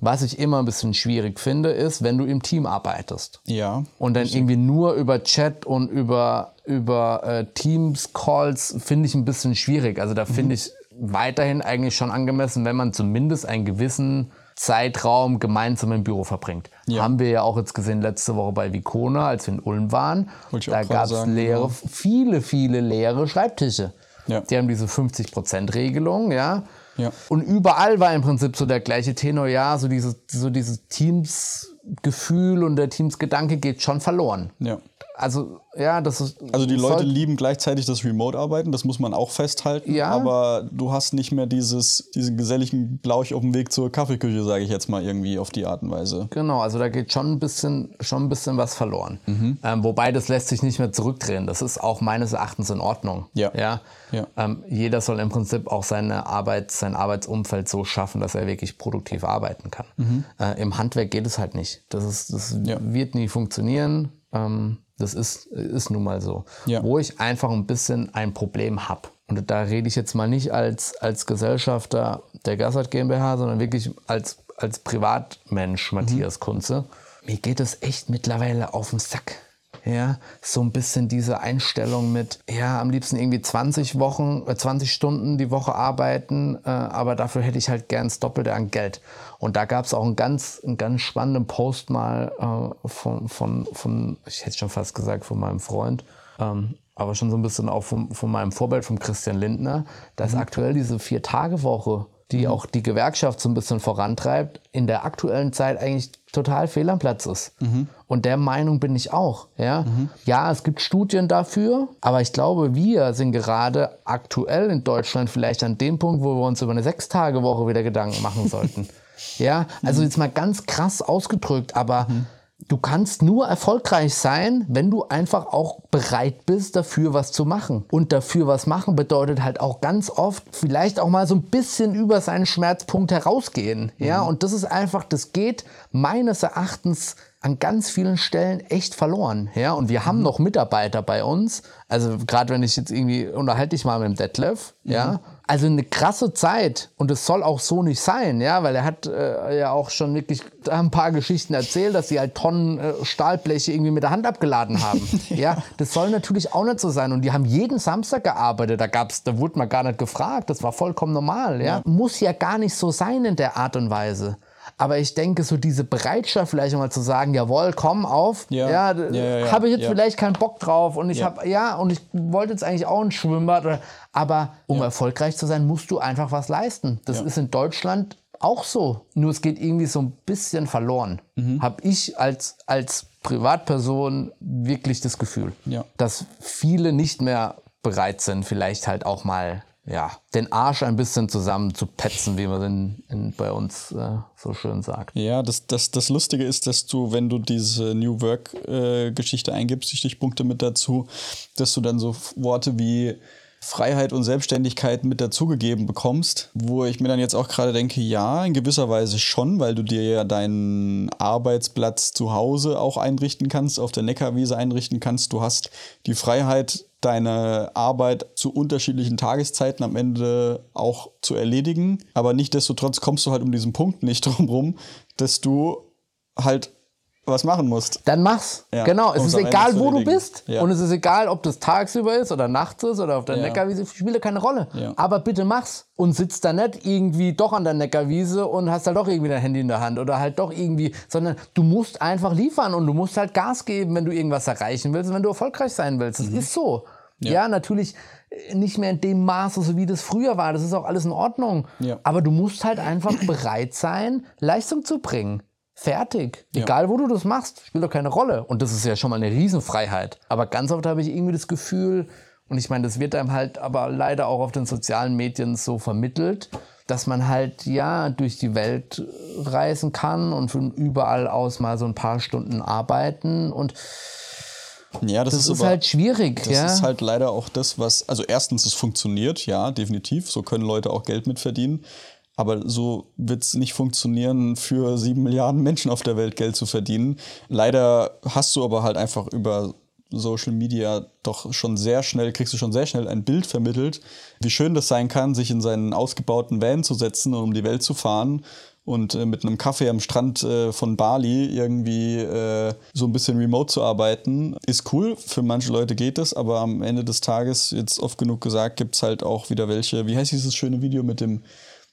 Was ich immer ein bisschen schwierig finde, ist, wenn du im Team arbeitest. Ja. Und dann irgendwie nur über Chat und über, über äh, Teams-Calls finde ich ein bisschen schwierig. Also da finde ich weiterhin eigentlich schon angemessen, wenn man zumindest einen gewissen Zeitraum gemeinsam im Büro verbringt. Ja. Haben wir ja auch jetzt gesehen letzte Woche bei Vicona, als wir in Ulm waren. Da gab es leere, genau. viele, viele leere Schreibtische. Ja. Die haben diese 50%-Regelung, ja. Ja. Und überall war im Prinzip so der gleiche Tenor, ja, so dieses, so dieses Teams-Gefühl und der Teams-Gedanke geht schon verloren. Ja. Also, ja, das ist. Also die Leute lieben gleichzeitig das Remote-Arbeiten, das muss man auch festhalten. Ja. Aber du hast nicht mehr dieses, diesen geselligen Blauch auf dem Weg zur Kaffeeküche, sage ich jetzt mal irgendwie auf die Art und Weise. Genau, also da geht schon ein bisschen, schon ein bisschen was verloren. Mhm. Ähm, wobei das lässt sich nicht mehr zurückdrehen. Das ist auch meines Erachtens in Ordnung. Ja. Ja. Ja. Ähm, jeder soll im Prinzip auch seine Arbeit, sein Arbeitsumfeld so schaffen, dass er wirklich produktiv arbeiten kann. Äh, Im Handwerk geht es halt nicht. Das, ist, das Mhm. Ja. wird nie funktionieren. Ähm, das ist, ist nun mal so. Ja. Wo ich einfach ein bisschen ein Problem habe. Und da rede ich jetzt mal nicht als, als Gesellschafter der Gassert GmbH, sondern wirklich als, als Privatmensch, Matthias Kunze. Mir geht es echt mittlerweile auf den Sack. Ja, so ein bisschen diese Einstellung mit, ja, am liebsten irgendwie 20 Wochen, äh, 20 Stunden die Woche arbeiten, äh, aber dafür hätte ich halt gern das Doppelte an Geld. Und da gab es auch einen ganz, einen ganz spannenden Post mal äh, von, von, von, ich hätte schon fast gesagt, von meinem Freund, ähm, aber schon so ein bisschen auch von, von meinem Vorbild, von Christian Lindner, dass aktuell diese Vier-Tage-Woche, die auch die Gewerkschaft so ein bisschen vorantreibt, in der aktuellen Zeit eigentlich total fehl am Platz ist. Und der Meinung bin ich auch. Ja? ja, es gibt Studien dafür, aber ich glaube, wir sind gerade aktuell in Deutschland vielleicht an dem Punkt, wo wir uns über eine Sechs-Tage-Woche wieder Gedanken machen sollten. ja, also jetzt mal ganz krass ausgedrückt, aber Du kannst nur erfolgreich sein, wenn du einfach auch bereit bist, dafür was zu machen. Und dafür was machen bedeutet halt auch ganz oft vielleicht auch mal so ein bisschen über seinen Schmerzpunkt herausgehen. Ja, und das ist einfach, das geht meines Erachtens an ganz vielen Stellen echt verloren. Ja, und wir haben noch Mitarbeiter bei uns. Also gerade wenn ich jetzt irgendwie unterhalte ich mal mit dem Detlef, ja. Also eine krasse Zeit und es soll auch so nicht sein, ja, weil er hat äh, ja auch schon wirklich ein paar Geschichten erzählt, dass sie halt Tonnen äh, Stahlbleche irgendwie mit der Hand abgeladen haben. ja, das soll natürlich auch nicht so sein und die haben jeden Samstag gearbeitet, da gab's, da wurde man gar nicht gefragt, das war vollkommen normal, ja. Muss ja gar nicht so sein in der Art und Weise. Aber ich denke, so diese Bereitschaft vielleicht mal zu sagen, jawohl, komm auf, Ja. ja, Ja, ja, habe ich jetzt vielleicht keinen Bock drauf und ich habe ja und ich wollte jetzt eigentlich auch ein Schwimmbad, aber um erfolgreich zu sein, musst du einfach was leisten. Das ist in Deutschland auch so. Nur es geht irgendwie so ein bisschen verloren. Mhm. Habe ich als als Privatperson wirklich das Gefühl, dass viele nicht mehr bereit sind, vielleicht halt auch mal ja, den Arsch ein bisschen zusammenzupetzen, wie man in, in, bei uns äh, so schön sagt. Ja, das, das, das Lustige ist, dass du, wenn du diese New Work-Geschichte eingibst, die Stichpunkte mit dazu, dass du dann so Worte wie Freiheit und Selbstständigkeit mit dazugegeben bekommst, wo ich mir dann jetzt auch gerade denke, ja, in gewisser Weise schon, weil du dir ja deinen Arbeitsplatz zu Hause auch einrichten kannst, auf der Neckarwiese einrichten kannst. Du hast die Freiheit, deine Arbeit zu unterschiedlichen Tageszeiten am Ende auch zu erledigen. Aber nichtdestotrotz kommst du halt um diesen Punkt nicht drum rum, dass du halt was machen musst. Dann mach's. Ja, genau. Es ist egal, wo du bist. Ja. Und es ist egal, ob das tagsüber ist oder nachts ist oder auf der Ja. Neckarwiese. Spielt keine Rolle. Ja. Aber bitte mach's. Und sitzt da nicht irgendwie doch an der Neckarwiese und hast halt doch irgendwie dein Handy in der Hand oder halt doch irgendwie, sondern du musst einfach liefern und du musst halt Gas geben, wenn du irgendwas erreichen willst und wenn du erfolgreich sein willst. Das Mhm. ist so. Ja. natürlich äh, nicht mehr in dem Maße, so wie das früher war. Das ist auch alles in Ordnung. Ja. Aber du musst halt einfach bereit sein, Leistung zu bringen. Fertig. Egal, wo du das machst, spielt doch keine Rolle. Und das ist ja schon mal eine Riesenfreiheit. Aber ganz oft habe ich irgendwie das Gefühl, und ich meine, das wird einem halt aber leider auch auf den sozialen Medien so vermittelt, dass man halt ja durch die Welt reisen kann und von überall aus mal so ein paar Stunden arbeiten und Ja, das, das ist, aber- halt schwierig, Das ja. ist halt leider auch das, was, also erstens, es funktioniert, ja, definitiv. So können Leute auch Geld mitverdienen. Aber so wird es nicht funktionieren, für sieben Milliarden Menschen auf der Welt Geld zu verdienen. Leider hast du aber halt einfach über Social Media doch schon sehr schnell, kriegst du schon sehr schnell ein Bild vermittelt, wie schön das sein kann, sich in seinen ausgebauten Van zu setzen und um die Welt zu fahren und äh, mit einem Kaffee am Strand äh, von Bali irgendwie äh, so ein bisschen remote zu arbeiten, ist cool. Für manche Leute geht das, aber am Ende des Tages, jetzt oft genug gesagt, gibt es halt auch wieder welche. Wie heißt dieses schöne Video mit dem,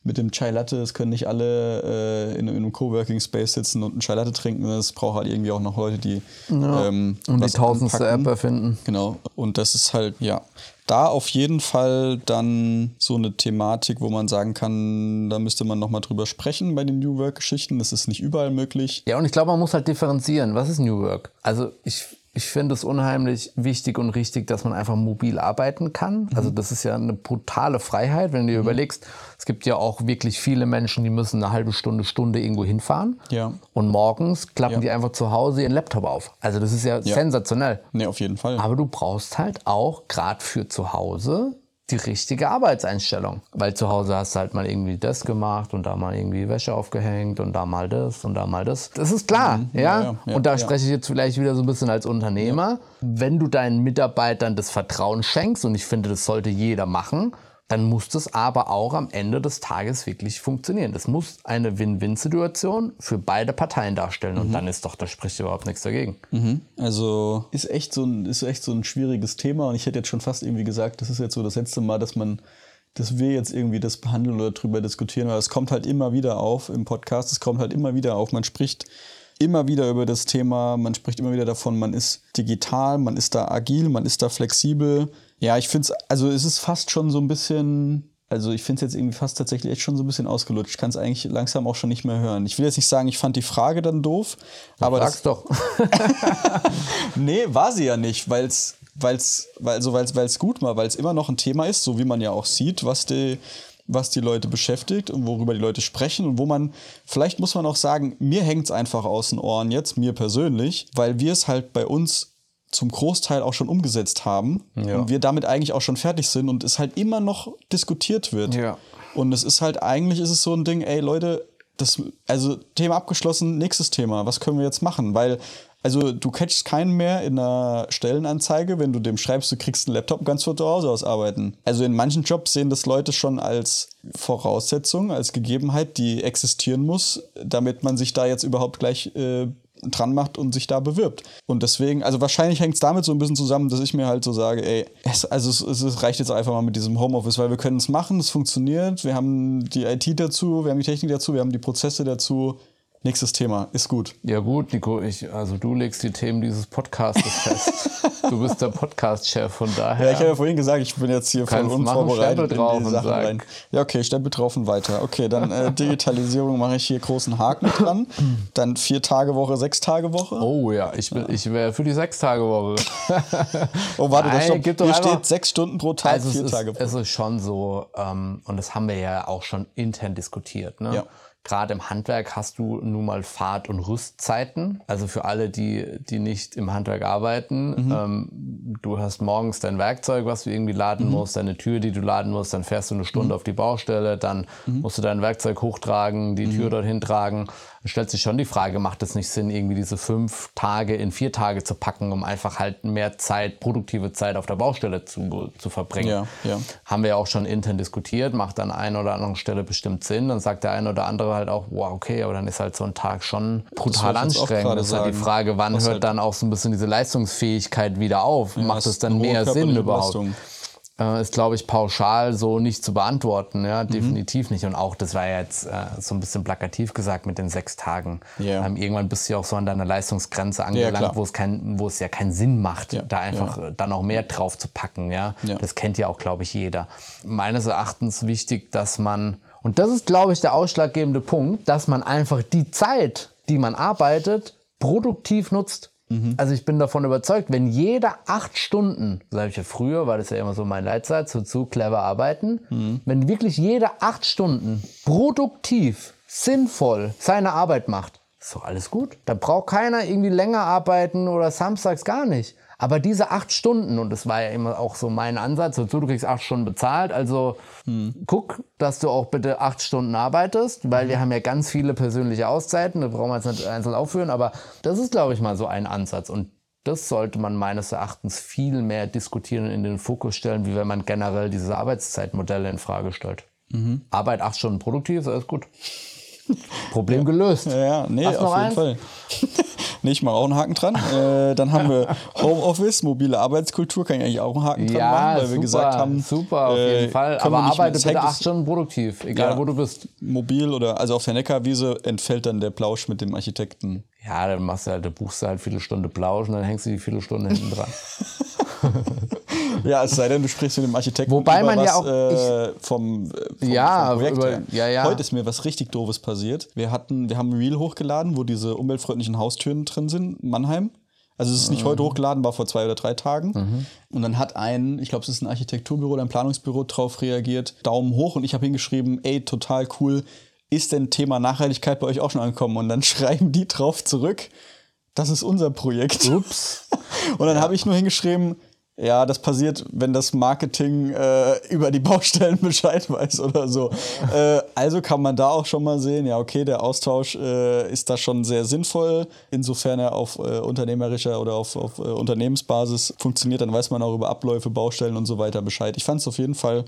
mit dem Chai Latte? Es können nicht alle äh, in, in einem Coworking Space sitzen und einen Chai Latte trinken. Es braucht halt irgendwie auch noch Leute, die ähm, und die tausendste anpacken. App erfinden. Genau. Und das ist halt, ja, da auf jeden Fall dann so eine Thematik, wo man sagen kann, da müsste man nochmal drüber sprechen bei den New Work-Geschichten. Das ist nicht überall möglich. Ja, und ich glaube, man muss halt differenzieren. Was ist New Work? Also ich, ich finde es unheimlich wichtig und richtig, dass man einfach mobil arbeiten kann. Also das ist ja eine brutale Freiheit, wenn du dir überlegst, es gibt ja auch wirklich viele Menschen, die müssen eine halbe Stunde, Stunde irgendwo hinfahren. Ja. Und morgens klappen Ja. die einfach zu Hause ihren Laptop auf. Also das ist ja, sensationell. Nee, auf jeden Fall. Aber du brauchst halt auch gerade für zu Hause die richtige Arbeitseinstellung. Weil zu Hause hast du halt mal irgendwie das gemacht und da mal irgendwie Wäsche aufgehängt und da mal das und da mal das. Das ist klar, ja. Mhm. ja, ja, und da ja. spreche ich jetzt vielleicht wieder so ein bisschen als Unternehmer. Wenn du deinen Mitarbeitern das Vertrauen schenkst, und ich finde, das sollte jeder machen, dann muss das aber auch am Ende des Tages wirklich funktionieren. Das muss eine Win-Win-Situation für beide Parteien darstellen. Mhm. Und dann ist doch, da spricht überhaupt nichts dagegen. Also ist echt, so ein, ist echt so ein schwieriges Thema und ich hätte jetzt schon fast irgendwie gesagt, das ist jetzt so das letzte Mal, dass man, dass wir jetzt irgendwie das behandeln oder drüber diskutieren, weil es kommt halt immer wieder auf im Podcast, es kommt halt immer wieder auf, man spricht immer wieder über das Thema, man spricht immer wieder davon, man ist digital, man ist da agil, man ist da flexibel. Ja, ich finde es, also es ist fast schon so ein bisschen, also ich finde es jetzt irgendwie fast tatsächlich echt schon so ein bisschen ausgelutscht. Ich kann es eigentlich langsam auch schon nicht mehr hören. Ich will jetzt nicht sagen, ich fand die Frage dann doof, aber das, Sag's doch. Nee, war sie ja nicht, weil's, weil's, weil, also weil's, weil's gut war, weil es immer noch ein Thema ist, so wie man ja auch sieht, was die, was die Leute beschäftigt und worüber die Leute sprechen und wo man, vielleicht muss man auch sagen, mir hängt's einfach aus den Ohren jetzt, mir persönlich, weil wir es halt bei uns zum Großteil auch schon umgesetzt haben Ja. und wir damit eigentlich auch schon fertig sind und es halt immer noch diskutiert wird. Ja. Und es ist halt, eigentlich ist es so ein Ding, ey Leute, das, also Thema abgeschlossen, nächstes Thema, was können wir jetzt machen? Weil, also du catchst keinen mehr in einer Stellenanzeige, wenn du dem schreibst, du kriegst einen Laptop und kannst von zu Hause aus arbeiten. Also in manchen Jobs sehen das Leute schon als Voraussetzung, als Gegebenheit, die existieren muss, damit man sich da jetzt überhaupt gleich äh, dran macht und sich da bewirbt. Und deswegen, also wahrscheinlich hängt es damit so ein bisschen zusammen, dass ich mir halt so sage, ey, es, also es, es, reicht jetzt einfach mal mit diesem Homeoffice, weil wir können es machen, es funktioniert, wir haben die IT dazu, wir haben die Technik dazu, wir haben die Prozesse dazu. Nächstes Thema, ist gut. Ja gut, Nico, ich, also du legst die Themen dieses Podcastes fest. Du bist der Podcast-Chef, von daher. Ja, ich habe ja vorhin gesagt, ich bin jetzt hier voll machen, unvorbereitet drauf in die Sachen rein. Ja, okay, Stempel drauf und weiter. Okay, dann äh, Digitalisierung mache ich hier großen Haken dran. Dann vier Tage Woche, sechs Tage Woche. oh ja, ich, bin- ich wäre für die Sechs-Tage-Woche. Oh, warte, da Nein, Hier steht sechs Stunden pro Tag, Also vier ist, Tage. es ist schon so, ähm, und das haben wir ja auch schon intern diskutiert. Ne? Ja. Gerade im Handwerk hast du nun mal Fahrt- und Rüstzeiten. Also für alle, die, die nicht im Handwerk arbeiten, Mhm. ähm, du hast morgens dein Werkzeug, was du irgendwie laden Mhm. musst, deine Tür, die du laden musst, dann fährst du eine Stunde auf die Baustelle, dann Mhm. musst du dein Werkzeug hochtragen, die Tür dorthin tragen. Dann stellt sich schon die Frage, macht es nicht Sinn, irgendwie diese fünf Tage in vier Tage zu packen, um einfach halt mehr Zeit, produktive Zeit auf der Baustelle zu, zu verbringen? Ja, ja. Haben wir ja auch schon intern diskutiert, macht an einer oder anderen Stelle bestimmt Sinn. Dann sagt der eine oder andere halt auch, wow, okay, aber dann ist halt so ein Tag schon brutal auch anstrengend. Das ist halt die sagen. Frage, wann Was hört halt- dann auch so ein bisschen diese Leistungsfähigkeit wieder auf? Macht hast es dann mehr Sinn überhaupt? Belastung. äh, ist, glaube ich, pauschal so nicht zu beantworten. Ja, definitiv nicht. Und auch, das war ja jetzt äh, so ein bisschen plakativ gesagt mit den sechs Tagen. Ja. Ähm, irgendwann bist du ja auch so an deiner Leistungsgrenze angelangt, klar. wo es kein, wo es ja keinen Sinn macht, Ja, da einfach äh, dann auch mehr drauf zu packen. Ja, Ja. das kennt ja auch, glaube ich, jeder. Meines Erachtens wichtig, dass man und das ist, glaube ich, der ausschlaggebende Punkt, dass man einfach die Zeit, die man arbeitet, produktiv nutzt. Also ich bin davon überzeugt, wenn jeder acht Stunden, sage ich ja früher, war das ja immer so mein Leitsatz, so zu clever arbeiten, wenn wirklich jeder acht Stunden produktiv, sinnvoll seine Arbeit macht, ist doch alles gut. Da braucht keiner irgendwie länger arbeiten oder samstags gar nicht. Aber diese acht Stunden, und das war ja immer auch so mein Ansatz, wozu du kriegst acht Stunden bezahlt, also guck, dass du auch bitte acht Stunden arbeitest, weil wir haben ja ganz viele persönliche Auszeiten, da brauchen wir jetzt nicht einzeln aufführen, aber das ist, glaube ich, mal so ein Ansatz. Und das sollte man meines Erachtens viel mehr diskutieren und in den Fokus stellen, wie wenn man generell diese Arbeitszeitmodelle in Frage stellt. Arbeit acht Stunden produktiv, ist alles gut. Problem gelöst. Ja, ja, nee, auf jeden eins? Fall. nee, ich mache auch einen Haken dran. Äh, dann haben wir Homeoffice, mobile Arbeitskultur, kann ich eigentlich auch einen Haken dran Ja, machen, weil super, wir gesagt haben, super, auf äh, jeden Fall. können wir Aber arbeite bitte acht Stunden produktiv, egal Ja. wo du bist. mobil oder also auf der Neckarwiese entfällt dann der Plausch mit dem Architekten. Ja, dann machst du halt, da buchst du halt viele Stunden Plausch und dann hängst du die viele Stunden hinten dran. Ja, es sei denn, du sprichst mit dem Architekten Wobei man ja was, auch- äh, vom, vom, Ja, vom Projekt über- her. ja, ja. Heute ist mir was richtig doofes passiert. Wir hatten, wir haben ein Reel hochgeladen, wo diese umweltfreundlichen Haustüren drin sind, Mannheim. Also es ist nicht Mhm. heute hochgeladen, war vor zwei oder drei Tagen. Und dann hat ein, ich glaube, es ist ein Architekturbüro oder ein Planungsbüro drauf reagiert, Daumen hoch und ich habe hingeschrieben, ey, total cool. Ist denn Thema Nachhaltigkeit bei euch auch schon angekommen? Und dann schreiben die drauf zurück, das ist unser Projekt. Ups. Und dann habe ich nur hingeschrieben, ja, das passiert, wenn das Marketing äh, über die Baustellen Bescheid weiß oder so. äh, also kann man da auch schon mal sehen, ja, okay, der Austausch äh, ist da schon sehr sinnvoll. Insofern er auf äh, unternehmerischer oder auf, auf äh, Unternehmensbasis funktioniert, dann weiß man auch über Abläufe, Baustellen und so weiter Bescheid. Ich fand es auf jeden Fall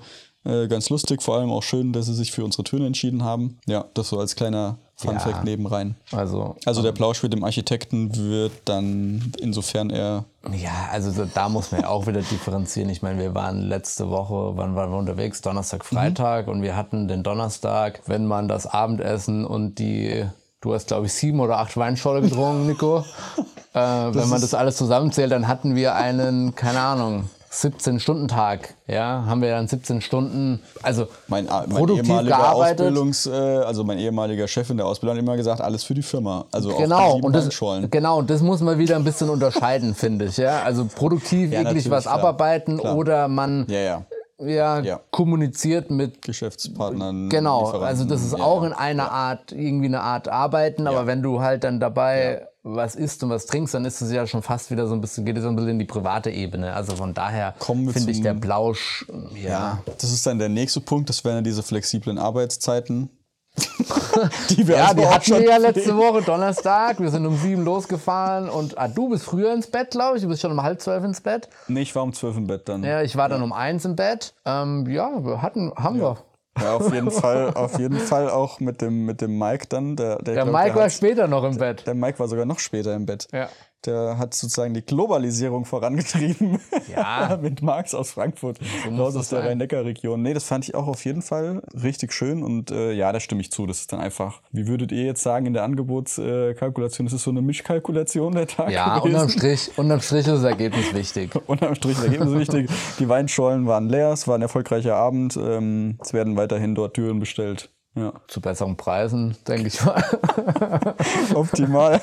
äh, ganz lustig, vor allem auch schön, dass sie sich für unsere Töne entschieden haben. Ja, das so als kleiner Fun Ja. Fact nebenrein. Also, Also der Plausch mit dem Architekten wird dann, insofern er ja, also so- da muss man ja auch wieder differenzieren. Ich meine, wir waren letzte Woche, wann waren wir unterwegs? Donnerstag, Freitag und wir hatten den Donnerstag, wenn man das Abendessen und die, du hast glaube ich sieben oder acht Weinschorle getrunken, Nico. äh, wenn man das alles zusammenzählt, dann hatten wir einen, keine Ahnung, 17-Stunden-Tag. Ja, haben wir dann 17 Stunden, also Mein, mein produktiv ehemaliger gearbeitet. Ausbildungs, äh, also mein ehemaliger Chef in der Ausbildung hat immer gesagt, alles für die Firma. Also Genau, auch und das, Weinschorlen. genau, und das muss man wieder ein bisschen unterscheiden, finde ich. Ja? Also produktiv Ja, wirklich was klar. abarbeiten Klar. oder man Ja, ja. ja, Ja. kommuniziert mit Geschäftspartnern. Genau, also das ist ja, auch ja. in einer Art, irgendwie eine Art Arbeiten, aber Ja. wenn du halt dann dabei was isst und was trinkst, dann ist es ja schon fast wieder so ein bisschen, geht es so ein bisschen in die private Ebene. Also von daher finde ich der Plausch, ja, Ja, das ist dann der nächste Punkt, das wären ja diese flexiblen Arbeitszeiten. die wir Ja, also die hatten wir ja letzte. Woche, Donnerstag. Wir sind um sieben losgefahren und ah, du bist früher ins Bett, glaube ich. Du bist schon um halb zwölf ins Bett. Nee, ich war um zwölf im Bett dann. Ja, ich war dann um eins im Bett. Ähm, ja, wir hatten, haben wir. Ja, auf jeden Fall, auf jeden Fall auch mit dem, mit dem Mike dann. Der, der, Der glaub, Mike der war hat- später noch im Bett. Der Mike war sogar noch später im Bett. Ja. Der hat sozusagen die Globalisierung vorangetrieben. Ja. Mit Marx aus Frankfurt. raus das aus der. Rhein-Neckar-Region. Nee, das fand ich auch auf jeden Fall richtig schön. Und äh, ja, da stimme ich zu. Das ist dann einfach, wie würdet ihr jetzt sagen, in der Angebotskalkulation, das ist so eine Mischkalkulation der Tag Ja, gewesen. unterm Strich, unterm Strich ist das Ergebnis wichtig. Unterm Strich das Ergebnis wichtig. Die Weinschollen waren leer, es war ein erfolgreicher Abend. Ähm, es werden weiterhin dort Türen bestellt. Ja, Zu besseren Preisen, denke ich mal. optimal.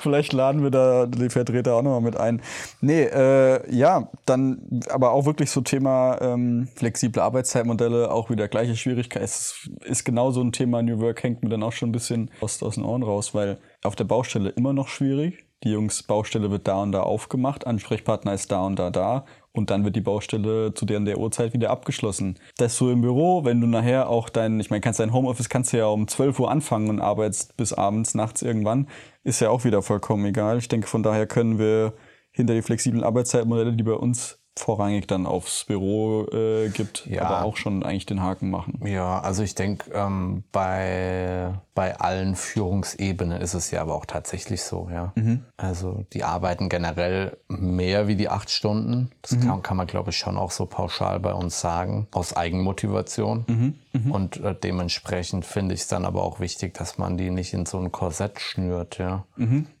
Vielleicht laden wir da die Vertreter auch nochmal mit ein. Nee, äh, ja, dann aber auch wirklich so Thema ähm, flexible Arbeitszeitmodelle, auch wieder gleiche Schwierigkeit. Es ist genau so ein Thema, New Work hängt mir dann auch schon ein bisschen aus, aus den Ohren raus, weil auf der Baustelle immer noch schwierig. Die Jungs, Baustelle wird da und da aufgemacht, Ansprechpartner ist da und da da und dann wird die Baustelle zu der und der Uhrzeit wieder abgeschlossen. Das so im Büro, wenn du nachher auch dein, ich meine, kannst dein Homeoffice kannst du ja um 12 Uhr anfangen und arbeitest bis abends, nachts irgendwann, ist ja auch wieder vollkommen egal. Ich denke, von daher können wir hinter die flexiblen Arbeitszeitmodelle, die bei uns vorrangig dann aufs Büro äh, gibt, Ja. aber auch schon eigentlich den Haken machen. Ja, also ich denke, ähm, bei, bei allen Führungsebenen ist es ja aber auch tatsächlich so, ja. Also die arbeiten generell mehr wie die acht Stunden. Das kann, kann man, glaube ich, schon auch so pauschal bei uns sagen, aus Eigenmotivation. Und äh, dementsprechend finde ich es dann aber auch wichtig, dass man die nicht in so ein Korsett schnürt, ja.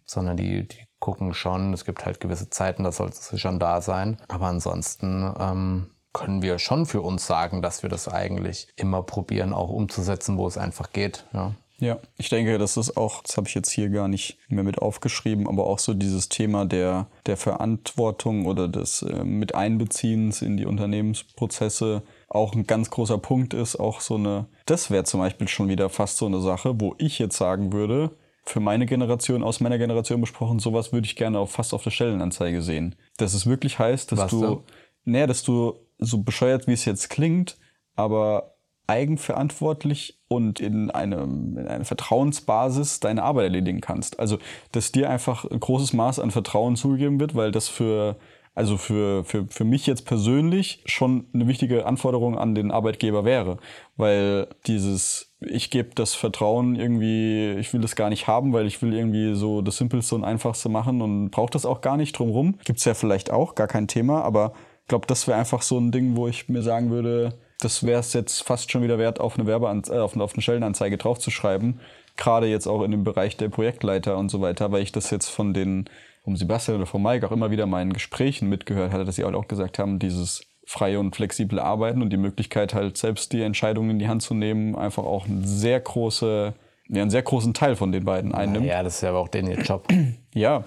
Sondern die, die gucken schon, es gibt halt gewisse Zeiten, da sollte sie schon da sein. Aber ansonsten ähm, können wir schon für uns sagen, dass wir das eigentlich immer probieren, auch umzusetzen, wo es einfach geht. Ja. Ja, ich denke, das ist auch, das habe ich jetzt hier gar nicht mehr mit aufgeschrieben, aber auch so dieses Thema der, der Verantwortung oder des äh, Miteinbeziehens in die Unternehmensprozesse auch ein ganz großer Punkt ist. Auch so eine, das wäre zum Beispiel schon wieder fast so eine Sache, wo ich jetzt sagen würde, für meine Generation, aus meiner Generation besprochen, sowas würde ich gerne auf, fast auf der Stellenanzeige sehen. Dass es wirklich heißt, dass Was du, naja, dass du so bescheuert, wie es jetzt klingt, aber eigenverantwortlich und in einem in einer Vertrauensbasis deine Arbeit erledigen kannst. Also, dass dir einfach ein großes Maß an Vertrauen zugegeben wird, weil das für also für, für, für mich jetzt persönlich schon eine wichtige Anforderung an den Arbeitgeber wäre. Weil dieses, ich gebe das Vertrauen irgendwie, ich will das gar nicht haben, weil ich will irgendwie so das Simpelste und Einfachste machen und brauche das auch gar nicht drumrum. Gibt's ja vielleicht auch, gar kein Thema, aber ich glaube, das wäre einfach so ein Ding, wo ich mir sagen würde, das wäre es jetzt fast schon wieder wert, auf eine Werbeanz äh, auf, auf eine Stellenanzeige draufzuschreiben. Gerade jetzt auch in dem Bereich der Projektleiter und so weiter, weil ich das jetzt von den, vom Sebastian oder vom Mike auch immer wieder in meinen Gesprächen mitgehört hatte, dass sie halt auch gesagt haben, dieses freie und flexible Arbeiten und die Möglichkeit halt selbst die Entscheidungen in die Hand zu nehmen, einfach auch eine sehr große, ja, einen sehr großen Teil von den beiden einnimmt. ja, das ist ja aber auch denen ihr Job. Ja,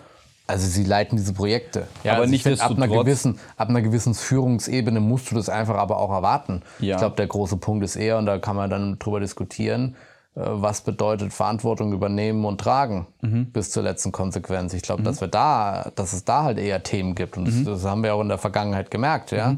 Also sie leiten diese Projekte. Aber also ich find, ab einer gewissen, ab einer gewissen Führungsebene musst du das einfach aber auch erwarten. Ja. Ich glaube, der große Punkt ist eher, und da kann man dann drüber diskutieren, was bedeutet Verantwortung übernehmen und tragen Mhm. bis zur letzten Konsequenz. Ich glaube, dass wir da, dass es da halt eher Themen gibt. Und Mhm. das, das haben wir auch in der Vergangenheit gemerkt, ja.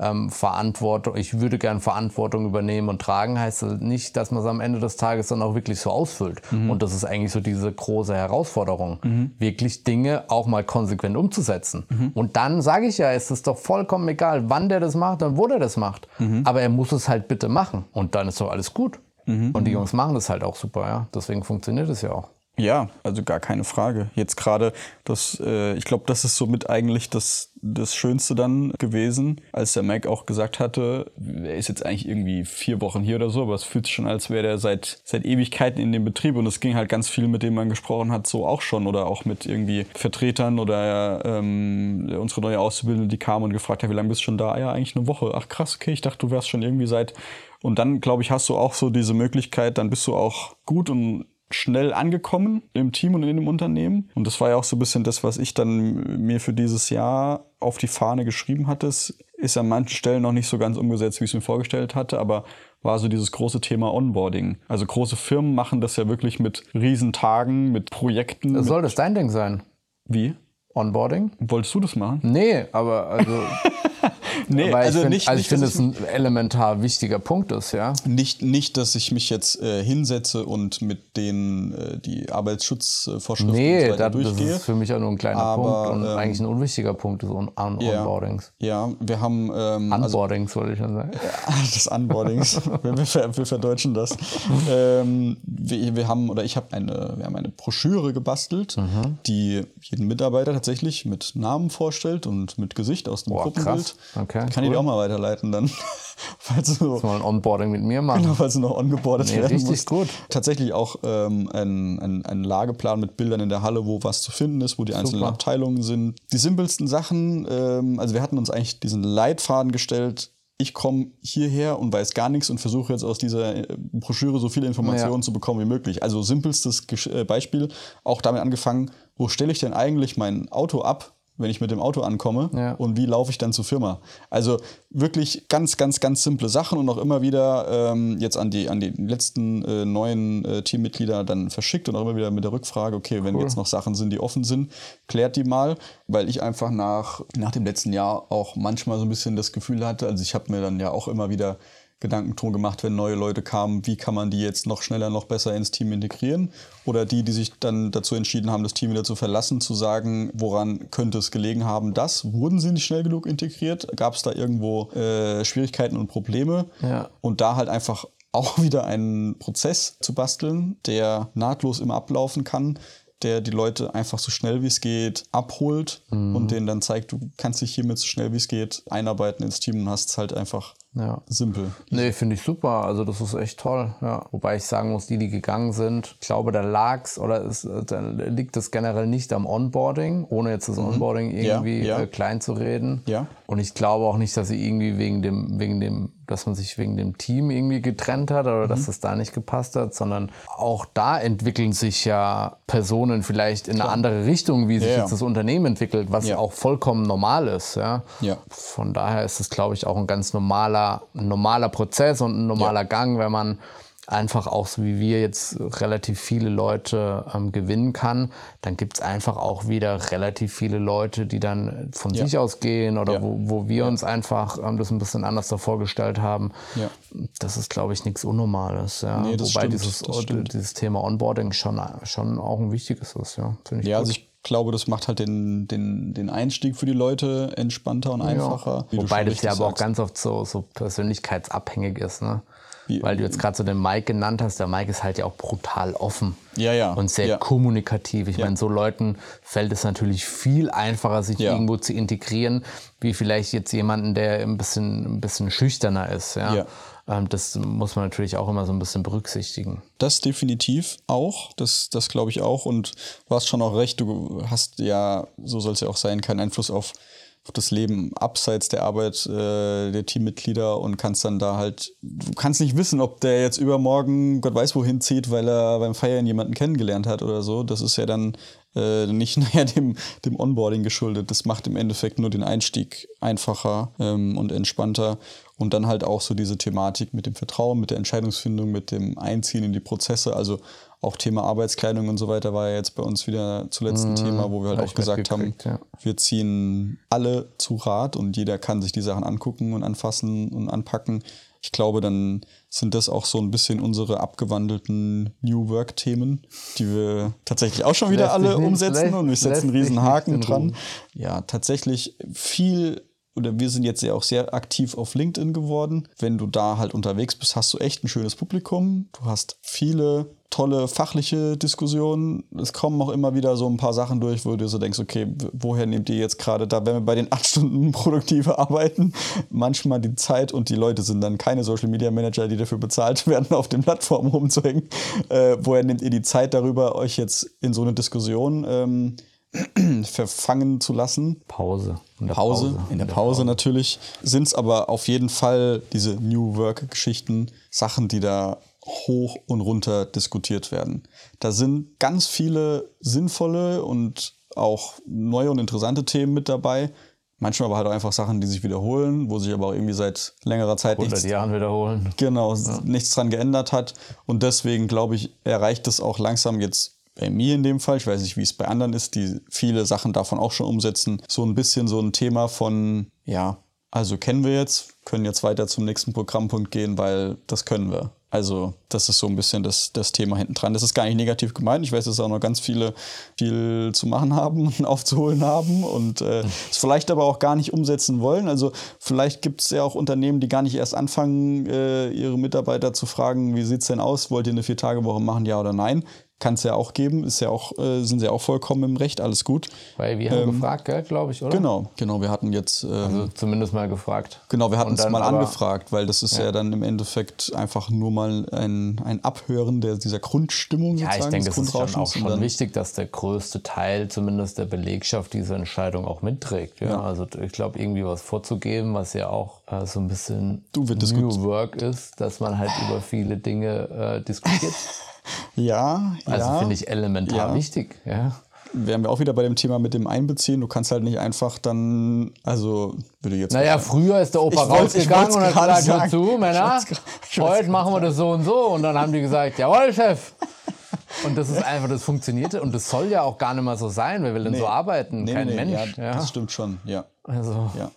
Ähm, Verantwortung, ich würde gern Verantwortung übernehmen und tragen, heißt das nicht, dass man es am Ende des Tages dann auch wirklich so ausfüllt. Mhm. Und das ist eigentlich so diese große Herausforderung, wirklich Dinge auch mal konsequent umzusetzen. Mhm. Und dann sage ich ja, es ist doch vollkommen egal, wann der das macht und wo der das macht. Mhm. Aber er muss es halt bitte machen. Und dann ist doch alles gut. Mhm. Und die Jungs machen das halt auch super, ja. Deswegen funktioniert es ja auch. Ja, also gar keine Frage. Jetzt gerade das, äh, ich glaube, das ist somit eigentlich das, das Schönste dann gewesen, als der Mac auch gesagt hatte, er ist jetzt eigentlich irgendwie vier Wochen hier oder so, aber es fühlt sich schon, als wäre er seit, seit Ewigkeiten in dem Betrieb und es ging halt ganz viel, mit dem man gesprochen hat, so auch schon oder auch mit irgendwie Vertretern oder ähm, unsere neue Auszubildende, die kam und gefragt hat, wie lange bist du schon da? Ah Ja, eigentlich eine Woche. Ach krass, okay, ich dachte, du wärst schon irgendwie seit und dann, glaube ich, hast du auch so diese Möglichkeit, dann bist du auch gut und schnell angekommen im Team und in dem Unternehmen. Und das war ja auch so ein bisschen das, was ich dann mir für dieses Jahr auf die Fahne geschrieben hatte. Es ist an manchen Stellen noch nicht so ganz umgesetzt, wie ich es mir vorgestellt hatte, aber war so dieses große Thema Onboarding. Also große Firmen machen das ja wirklich mit Riesentagen, mit Projekten. Mit, Soll das dein Ding sein? wie? Onboarding? Wolltest du das machen? Nee, aber also, Nee, weil ich finde, nicht, also ich finde, es ein elementar wichtiger Punkt ist, ja. Nicht, nicht, dass ich mich jetzt äh, hinsetze und mit denen äh, die Arbeitsschutzvorschriften und Nee, so da, weiter das durchgehe. ist für mich auch nur ein kleiner Aber, Punkt und ähm, eigentlich ein unwichtiger Punkt des On On Ja. Onboardings. Ja, wir haben ähm, also Onboardings, wollte ich schon sagen. des Onboardings. wir, wir, wir verdeutschen das. ähm, wir, wir haben oder ich habe eine, wir haben eine Broschüre gebastelt, Mhm. die jeden Mitarbeiter tatsächlich mit Namen vorstellt und mit Gesicht aus dem Boah, Gruppenbild. Okay, Kann ich cool. dir auch mal weiterleiten dann, falls du Mal ein Onboarding mit mir machen. Genau, falls du noch ongeboardet Nee, werden richtig musst. gut. Tatsächlich auch ähm, ein, ein, ein Lageplan mit Bildern in der Halle, wo was zu finden ist, wo die einzelnen Super. Abteilungen sind. Die simpelsten Sachen, ähm, also wir hatten uns eigentlich diesen Leitfaden gestellt, ich komme hierher und weiß gar nichts und versuche jetzt aus dieser äh, Broschüre so viele Informationen Ja. zu bekommen wie möglich. Also simpelstes äh, Beispiel, auch damit angefangen, wo stelle ich denn eigentlich mein Auto ab, wenn ich mit dem Auto ankomme Ja. und wie laufe ich dann zur Firma. Also wirklich ganz, ganz, ganz simple Sachen und auch immer wieder ähm, jetzt an die, an die letzten äh, neuen äh, Teammitglieder dann verschickt und auch immer wieder mit der Rückfrage, okay, wenn jetzt noch Sachen sind, die offen sind, klärt die mal, weil ich einfach nach, nach dem letzten Jahr auch manchmal so ein bisschen das Gefühl hatte, also ich habe mir dann ja auch immer wieder Gedanken drum gemacht, wenn neue Leute kamen, wie kann man die jetzt noch schneller, noch besser ins Team integrieren? Oder die, die sich dann dazu entschieden haben, das Team wieder zu verlassen, zu sagen, woran könnte es gelegen haben, das? Wurden sie nicht schnell genug integriert? Gab es da irgendwo äh, Schwierigkeiten und Probleme? Ja. Und da halt einfach auch wieder einen Prozess zu basteln, der nahtlos immer ablaufen kann, der die Leute einfach so schnell wie es geht abholt und denen dann zeigt, du kannst dich hiermit so schnell wie es geht einarbeiten ins Team und hast es halt einfach Ja. simpel. Nee, finde ich super. Also das ist echt toll. Ja. Wobei ich sagen muss, die, die gegangen sind, ich glaube, da lag's oder es, äh, da liegt es generell nicht am Onboarding, ohne jetzt das Onboarding irgendwie Mhm. Ja, ja. Äh, klein zu reden. Ja. Und ich glaube auch nicht, dass sie irgendwie wegen dem, wegen dem, dass man sich wegen dem Team irgendwie getrennt hat oder Mhm. dass es da nicht gepasst hat, sondern auch da entwickeln sich ja Personen vielleicht in eine andere Richtung, wie sich Ja, ja. jetzt das Unternehmen entwickelt, was Ja. auch vollkommen normal ist. Ja. Ja. Von daher ist es, glaube ich, auch ein ganz normaler, ein normaler Prozess und ein normaler Gang, wenn man einfach auch so wie wir jetzt relativ viele Leute ähm, gewinnen kann, dann gibt es einfach auch wieder relativ viele Leute, die dann von Ja. sich aus gehen oder Ja. wo, wo wir uns einfach ähm, das ein bisschen anders da vorgestellt haben. Ja. Das ist, glaube ich, nichts Unnormales. Ja. Nee, Wobei stimmt, dieses, dieses Thema Onboarding schon, schon auch ein wichtiges ist. Ja, ich Ja, gut. also ich glaube, das macht halt den, den, den Einstieg für die Leute entspannter und einfacher. du Wobei das ja aber auch sagst. ganz oft so, so persönlichkeitsabhängig ist. Ne? Wie- Weil du jetzt gerade so den Mike genannt hast. Der Mike ist halt ja auch brutal offen. Ja, ja. Und sehr Ja. kommunikativ. Ich meine, so Leuten fällt es natürlich viel einfacher, sich Ja. irgendwo zu integrieren, wie vielleicht jetzt jemanden, der ein bisschen, ein bisschen schüchterner ist. Ja? Ja. Ähm, Das muss man natürlich auch immer so ein bisschen berücksichtigen. Das definitiv auch. Das, das glaube ich auch. Und du hast schon auch recht. Du hast ja, so soll es ja auch sein, keinen Einfluss auf, auf das Leben abseits der Arbeit äh, der Teammitglieder und kannst dann da halt, du kannst nicht wissen, ob der jetzt übermorgen Gott weiß wohin zieht, weil er beim Feiern jemanden kennengelernt hat oder so. Das ist ja dann äh, nicht nachher dem, dem Onboarding geschuldet. Das macht im Endeffekt nur den Einstieg einfacher ähm, und entspannter. Und dann halt auch so diese Thematik mit dem Vertrauen, mit der Entscheidungsfindung, mit dem Einziehen in die Prozesse. Also auch Thema Arbeitskleidung und so weiter war ja jetzt bei uns wieder zuletzt ein Thema, wo wir halt hab auch ich gesagt haben, ja. wir ziehen alle zu Rat und jeder kann sich die Sachen angucken und anfassen und anpacken. Ich glaube, dann sind das auch so ein bisschen unsere abgewandelten New Work-Themen, die wir tatsächlich auch schon wieder Lässt alle nicht- umsetzen lässt- und wir setzen lässt einen riesen Haken dran. Ja, tatsächlich viel oder wir sind jetzt ja auch sehr aktiv auf LinkedIn geworden. Wenn du da halt unterwegs bist, hast du echt ein schönes Publikum. Du hast viele tolle fachliche Diskussionen. Es kommen auch immer wieder so ein paar Sachen durch, wo du so denkst, okay, woher nehmt ihr jetzt gerade da, wenn wir bei den acht Stunden produktive arbeiten, manchmal die Zeit und die Leute sind dann keine Social Media Manager, die dafür bezahlt werden, auf den Plattformen rumzuhängen. Äh, woher nehmt ihr die Zeit darüber, euch jetzt in so eine Diskussion ähm, verfangen zu lassen? Pause. In der Pause, in der Pause natürlich, sind es aber auf jeden Fall diese New Work-Geschichten, Sachen, die da hoch und runter diskutiert werden. Da sind ganz viele sinnvolle und auch neue und interessante Themen mit dabei. Manchmal aber halt auch einfach Sachen, die sich wiederholen, wo sich aber auch irgendwie seit längerer Zeit 100 nichts Jahren wiederholen. Genau, nichts dran geändert hat. Und deswegen, glaube ich, erreicht es auch langsam jetzt bei mir in dem Fall, ich weiß nicht, wie es bei anderen ist, die viele Sachen davon auch schon umsetzen, so ein bisschen so ein Thema von, ja, also kennen wir jetzt, können jetzt weiter zum nächsten Programmpunkt gehen, weil das können wir. Also das ist so ein bisschen das, das Thema hinten dran. Das ist gar nicht negativ gemeint. Ich weiß, dass auch noch ganz viele viel zu machen haben und aufzuholen haben und äh, es vielleicht aber auch gar nicht umsetzen wollen. Also vielleicht gibt es ja auch Unternehmen, die gar nicht erst anfangen, äh, ihre Mitarbeiter zu fragen, wie sieht es denn aus? Wollt ihr eine Vier-Tage-Woche machen, ja oder nein? Kann es ja auch geben, ist ja auch, äh, sind sie ja auch vollkommen im Recht, alles gut. Weil wir haben gefragt, glaube ich, oder? Genau, genau, wir hatten jetzt ähm, Also zumindest mal gefragt. Genau, wir hatten es mal aber- angefragt, weil das ist ja. dann im Endeffekt einfach nur mal ein, ein Abhören der, dieser Grundstimmung Ja, ich sozusagen, denke, des es ist schon auch schon dann- wichtig, dass der größte Teil zumindest der Belegschaft diese Entscheidung auch mitträgt. Ja? Also ich glaube, irgendwie was vorzugeben, was ja auch äh, so ein bisschen New Work ist, dass man halt über viele Dinge äh, diskutiert. Ja, Also ja. finde ich elementar Ja. wichtig. Ja? Wären wir auch wieder bei dem Thema mit dem Einbeziehen. Du kannst halt nicht einfach dann, also würde jetzt. Naja, früher ist der Opa Ich rausgegangen und hat gesagt, hör sagen. zu, Männer, heute machen wir das so und so. Und dann haben die gesagt, jawohl, Chef. Und das ist einfach, das funktionierte und das soll ja auch gar nicht mal so sein. Wer will denn so arbeiten? Nee, Kein nee, Mensch. Ja, Ja, Das stimmt schon, ja. Also, ja.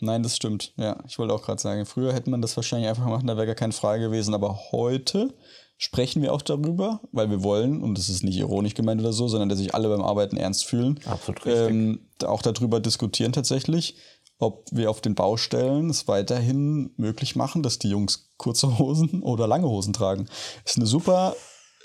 Nein, das stimmt. Ja, ich wollte auch gerade sagen, früher hätte man das wahrscheinlich einfach gemacht, da wäre gar keine Frage gewesen. Aber heute sprechen wir auch darüber, weil wir wollen, und das ist nicht ironisch gemeint oder so, sondern dass sich alle beim Arbeiten ernst fühlen. Absolut richtig. Ähm, auch darüber diskutieren tatsächlich, ob wir auf den Baustellen es weiterhin möglich machen, dass die Jungs kurze Hosen oder lange Hosen tragen. Ist eine super.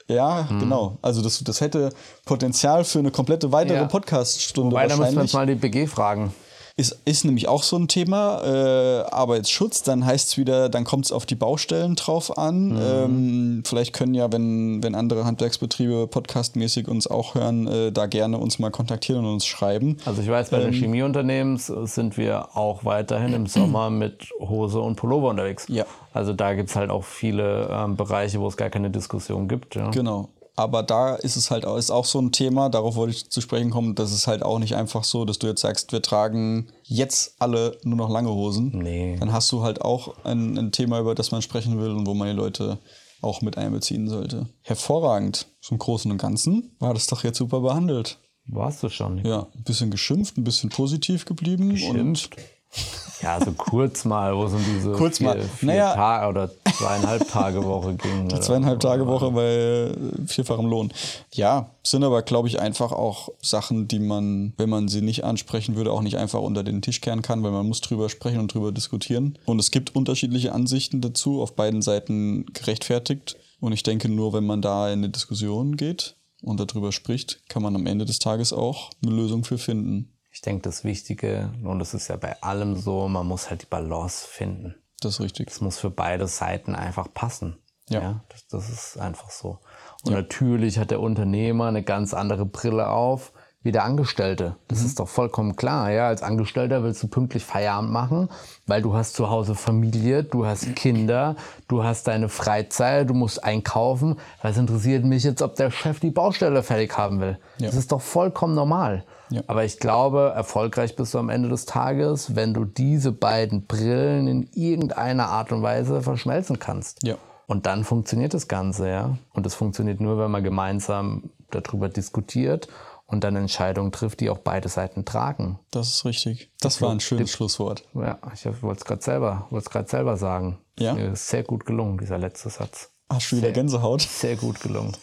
Ja, Mhm. genau. Also das, das hätte Potenzial für eine komplette weitere Ja. Podcast-Stunde Wobei, da müssen wir uns mal die BG fragen. Ist, ist nämlich auch so ein Thema, äh, Arbeitsschutz, dann heißt es wieder, dann kommt es auf die Baustellen drauf an. Mhm. Ähm, vielleicht können ja, wenn, wenn andere Handwerksbetriebe podcastmäßig uns auch hören, äh, da gerne uns mal kontaktieren und uns schreiben. Also ich weiß, bei den Chemieunternehmens sind wir auch weiterhin im Sommer mit Hose und Pullover unterwegs. Ja. Also da gibt es halt auch viele ähm, Bereiche, wo es gar keine Diskussion gibt. Ja. Genau. Aber da ist es halt auch, ist auch so ein Thema, darauf wollte ich zu sprechen kommen, das ist halt auch nicht einfach so, dass du jetzt sagst, wir tragen jetzt alle nur noch lange Hosen. Nee. Dann hast du halt auch ein, ein Thema, über das man sprechen will und wo man die Leute auch mit einbeziehen sollte. Hervorragend. Zum Großen und Ganzen war das doch jetzt super behandelt. Warst du schon? Ja, ein bisschen geschimpft, ein bisschen positiv geblieben. Geschimpft? Ja, so kurz mal, wo es um diese Kurz vier, mal. vier Naja. Tage oder zweieinhalb Tage Woche ging. Oder? zweieinhalb Tage Woche bei äh, vierfachem Lohn. Ja, sind aber, glaube ich, einfach auch Sachen, die man, wenn man sie nicht ansprechen würde, auch nicht einfach unter den Tisch kehren kann, weil man muss drüber sprechen und drüber diskutieren. Und es gibt unterschiedliche Ansichten dazu, auf beiden Seiten gerechtfertigt. Und ich denke, nur wenn man da in eine Diskussion geht und darüber spricht, kann man am Ende des Tages auch eine Lösung für finden. Ich denke, das Wichtige, und das ist ja bei allem so, man muss halt die Balance finden. Das ist richtig. Es muss für beide Seiten einfach passen. Ja. das, das ist einfach so. Und natürlich hat der Unternehmer eine ganz andere Brille auf wie der Angestellte. Das Mhm. ist doch vollkommen klar. Ja, als Angestellter willst du pünktlich Feierabend machen, weil du hast zu Hause Familie, du hast Kinder, du hast deine Freizeit, du musst einkaufen. Was interessiert mich jetzt, ob der Chef die Baustelle fertig haben will? Ja. Das ist doch vollkommen normal. Ja. Aber ich glaube, erfolgreich bist du am Ende des Tages, wenn du diese beiden Brillen in irgendeiner Art und Weise verschmelzen kannst. Ja. Und dann funktioniert das Ganze, ja. Und es funktioniert nur, wenn man gemeinsam darüber diskutiert und dann Entscheidungen trifft, die auch beide Seiten tragen. Das ist richtig. Das war ein schönes Schlusswort. Ja, ich wollte es gerade selber, wollte es gerade selber sagen. Ja? Ist sehr gut gelungen, dieser letzte Satz. Hast du wieder Gänsehaut? Sehr gut gelungen.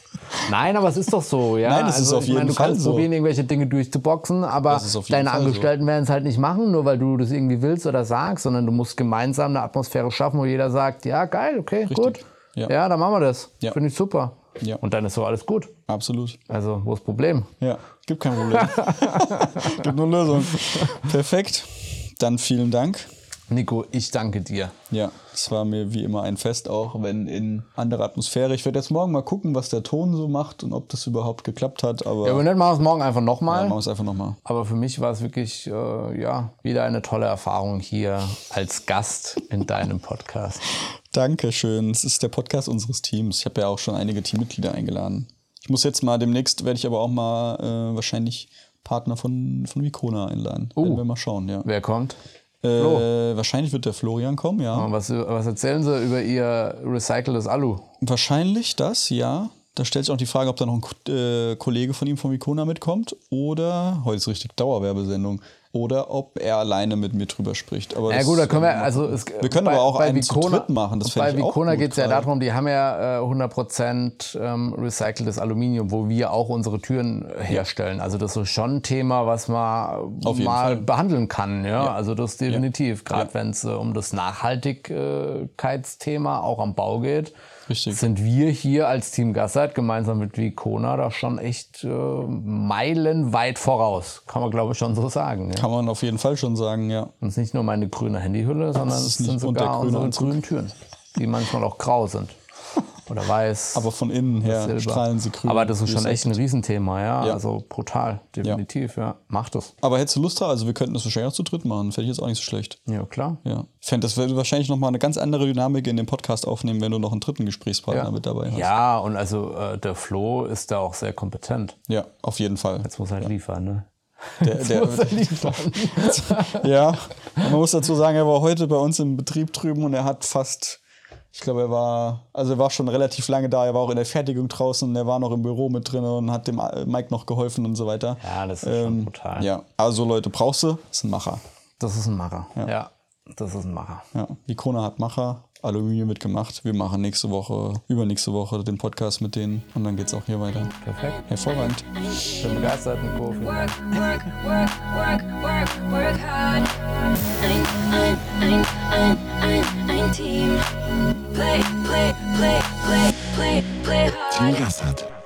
Nein, aber es ist doch so, ja. Nein, es ist also, auf ich jeden meine, du Fall kannst so. probieren, irgendwelche Dinge durchzuboxen, aber ist auf deine Fall so. Angestellten werden es halt nicht machen, nur weil du das irgendwie willst oder sagst, sondern du musst gemeinsam eine Atmosphäre schaffen, wo jeder sagt, ja, geil, okay, gut. Ja. Ja. dann machen wir das. Ja. Finde ich super. Ja. Und dann ist so alles gut. Absolut. Also, wo ist das Problem? Ja, gibt kein Problem. gibt nur Lösung. Perfekt. Dann vielen Dank. Nico, ich danke dir. Ja, es war mir wie immer ein Fest, auch wenn in anderer Atmosphäre. Ich werde jetzt morgen mal gucken, was der Ton so macht und ob das überhaupt geklappt hat. Aber Ja, aber nicht machen wir es morgen einfach ja, nochmal. machen wir es einfach nochmal. Aber für mich war es wirklich, äh, ja, wieder eine tolle Erfahrung hier als Gast in deinem Podcast. Dankeschön. Es ist der Podcast unseres Teams. Ich habe ja auch schon einige Teammitglieder eingeladen. Ich muss jetzt mal demnächst, werde ich aber auch mal äh, wahrscheinlich Partner von, von Vicona einladen. Oh. Werden wir mal schauen, ja. Wer kommt? Äh, wahrscheinlich wird der Florian kommen, ja. Und Was, was erzählen Sie über Ihr recyceltes Alu? Wahrscheinlich das, ja. Da stellt sich auch die Frage, ob da noch ein äh, Kollege von ihm von Vicona mitkommt oder, heute ist richtig Dauerwerbesendung, oder ob er alleine mit mir drüber spricht. Aber Ja gut, da können wir, werden also es, Wir können aber auch einen zu Vicona- dritt machen, das Bei Vicona geht es ja gerade. darum, die haben ja äh, 100% ähm, recyceltes Aluminium, wo wir auch unsere Türen äh, herstellen. Also das ist schon ein Thema, was man mal behandeln kann. Ja? Also das definitiv, gerade Ja. wenn es äh, um das Nachhaltigkeitsthema auch am Bau geht. Richtig. Sind wir hier als Team Gassert gemeinsam mit Vicona da schon echt äh, meilenweit voraus. Kann man glaube ich schon so sagen. Ja? Kann man auf jeden Fall schon sagen, ja. Und es ist nicht nur meine grüne Handyhülle, sondern es sind sogar grüne unsere grünen Türen, die manchmal auch grau sind. Oder weiß. Aber von innen her Silber. strahlen sie grün. Aber das ist schon echt ein. Riesenthema, ja. Ja. Also brutal, definitiv, ja. Macht es. Aber hättest du Lust drauf? Also wir könnten das wahrscheinlich auch zu dritt machen. Fände ich jetzt auch nicht so schlecht. Ja, klar. Ja. Ich fände, das würde wahrscheinlich nochmal eine ganz andere Dynamik in dem Podcast aufnehmen, wenn du noch einen dritten Gesprächspartner mit dabei hast. Ja, und also äh, der Flo ist da auch sehr kompetent. Ja, auf jeden Fall. Jetzt muss er halt liefern, ne? Der, der, Muss er liefern. ja, man muss dazu sagen, er war heute bei uns im Betrieb drüben und er hat fast, ich glaube, er war, also er war schon relativ lange da, er war auch in der Fertigung draußen und er war noch im Büro mit drin und hat dem Mike noch geholfen und so weiter. Ja, das ist schon brutal. Ja, also Leute, brauchst du, ist ein Macher. Das ist ein Macher. Ja. Das ist ein Macher. Ja, die Krone hat Macher. Aluminium wird gemacht. Wir machen nächste Woche, übernächste Woche den Podcast mit denen und dann geht's auch hier weiter. Perfekt. Hervorragend. Ich bin begeistert, Nico. Vielen Work, Dank. work, work, work, work, work hard. Ein, ein, ein, ein, ein, ein Team. Play, play, play, play, play, play hard. Team Gassert.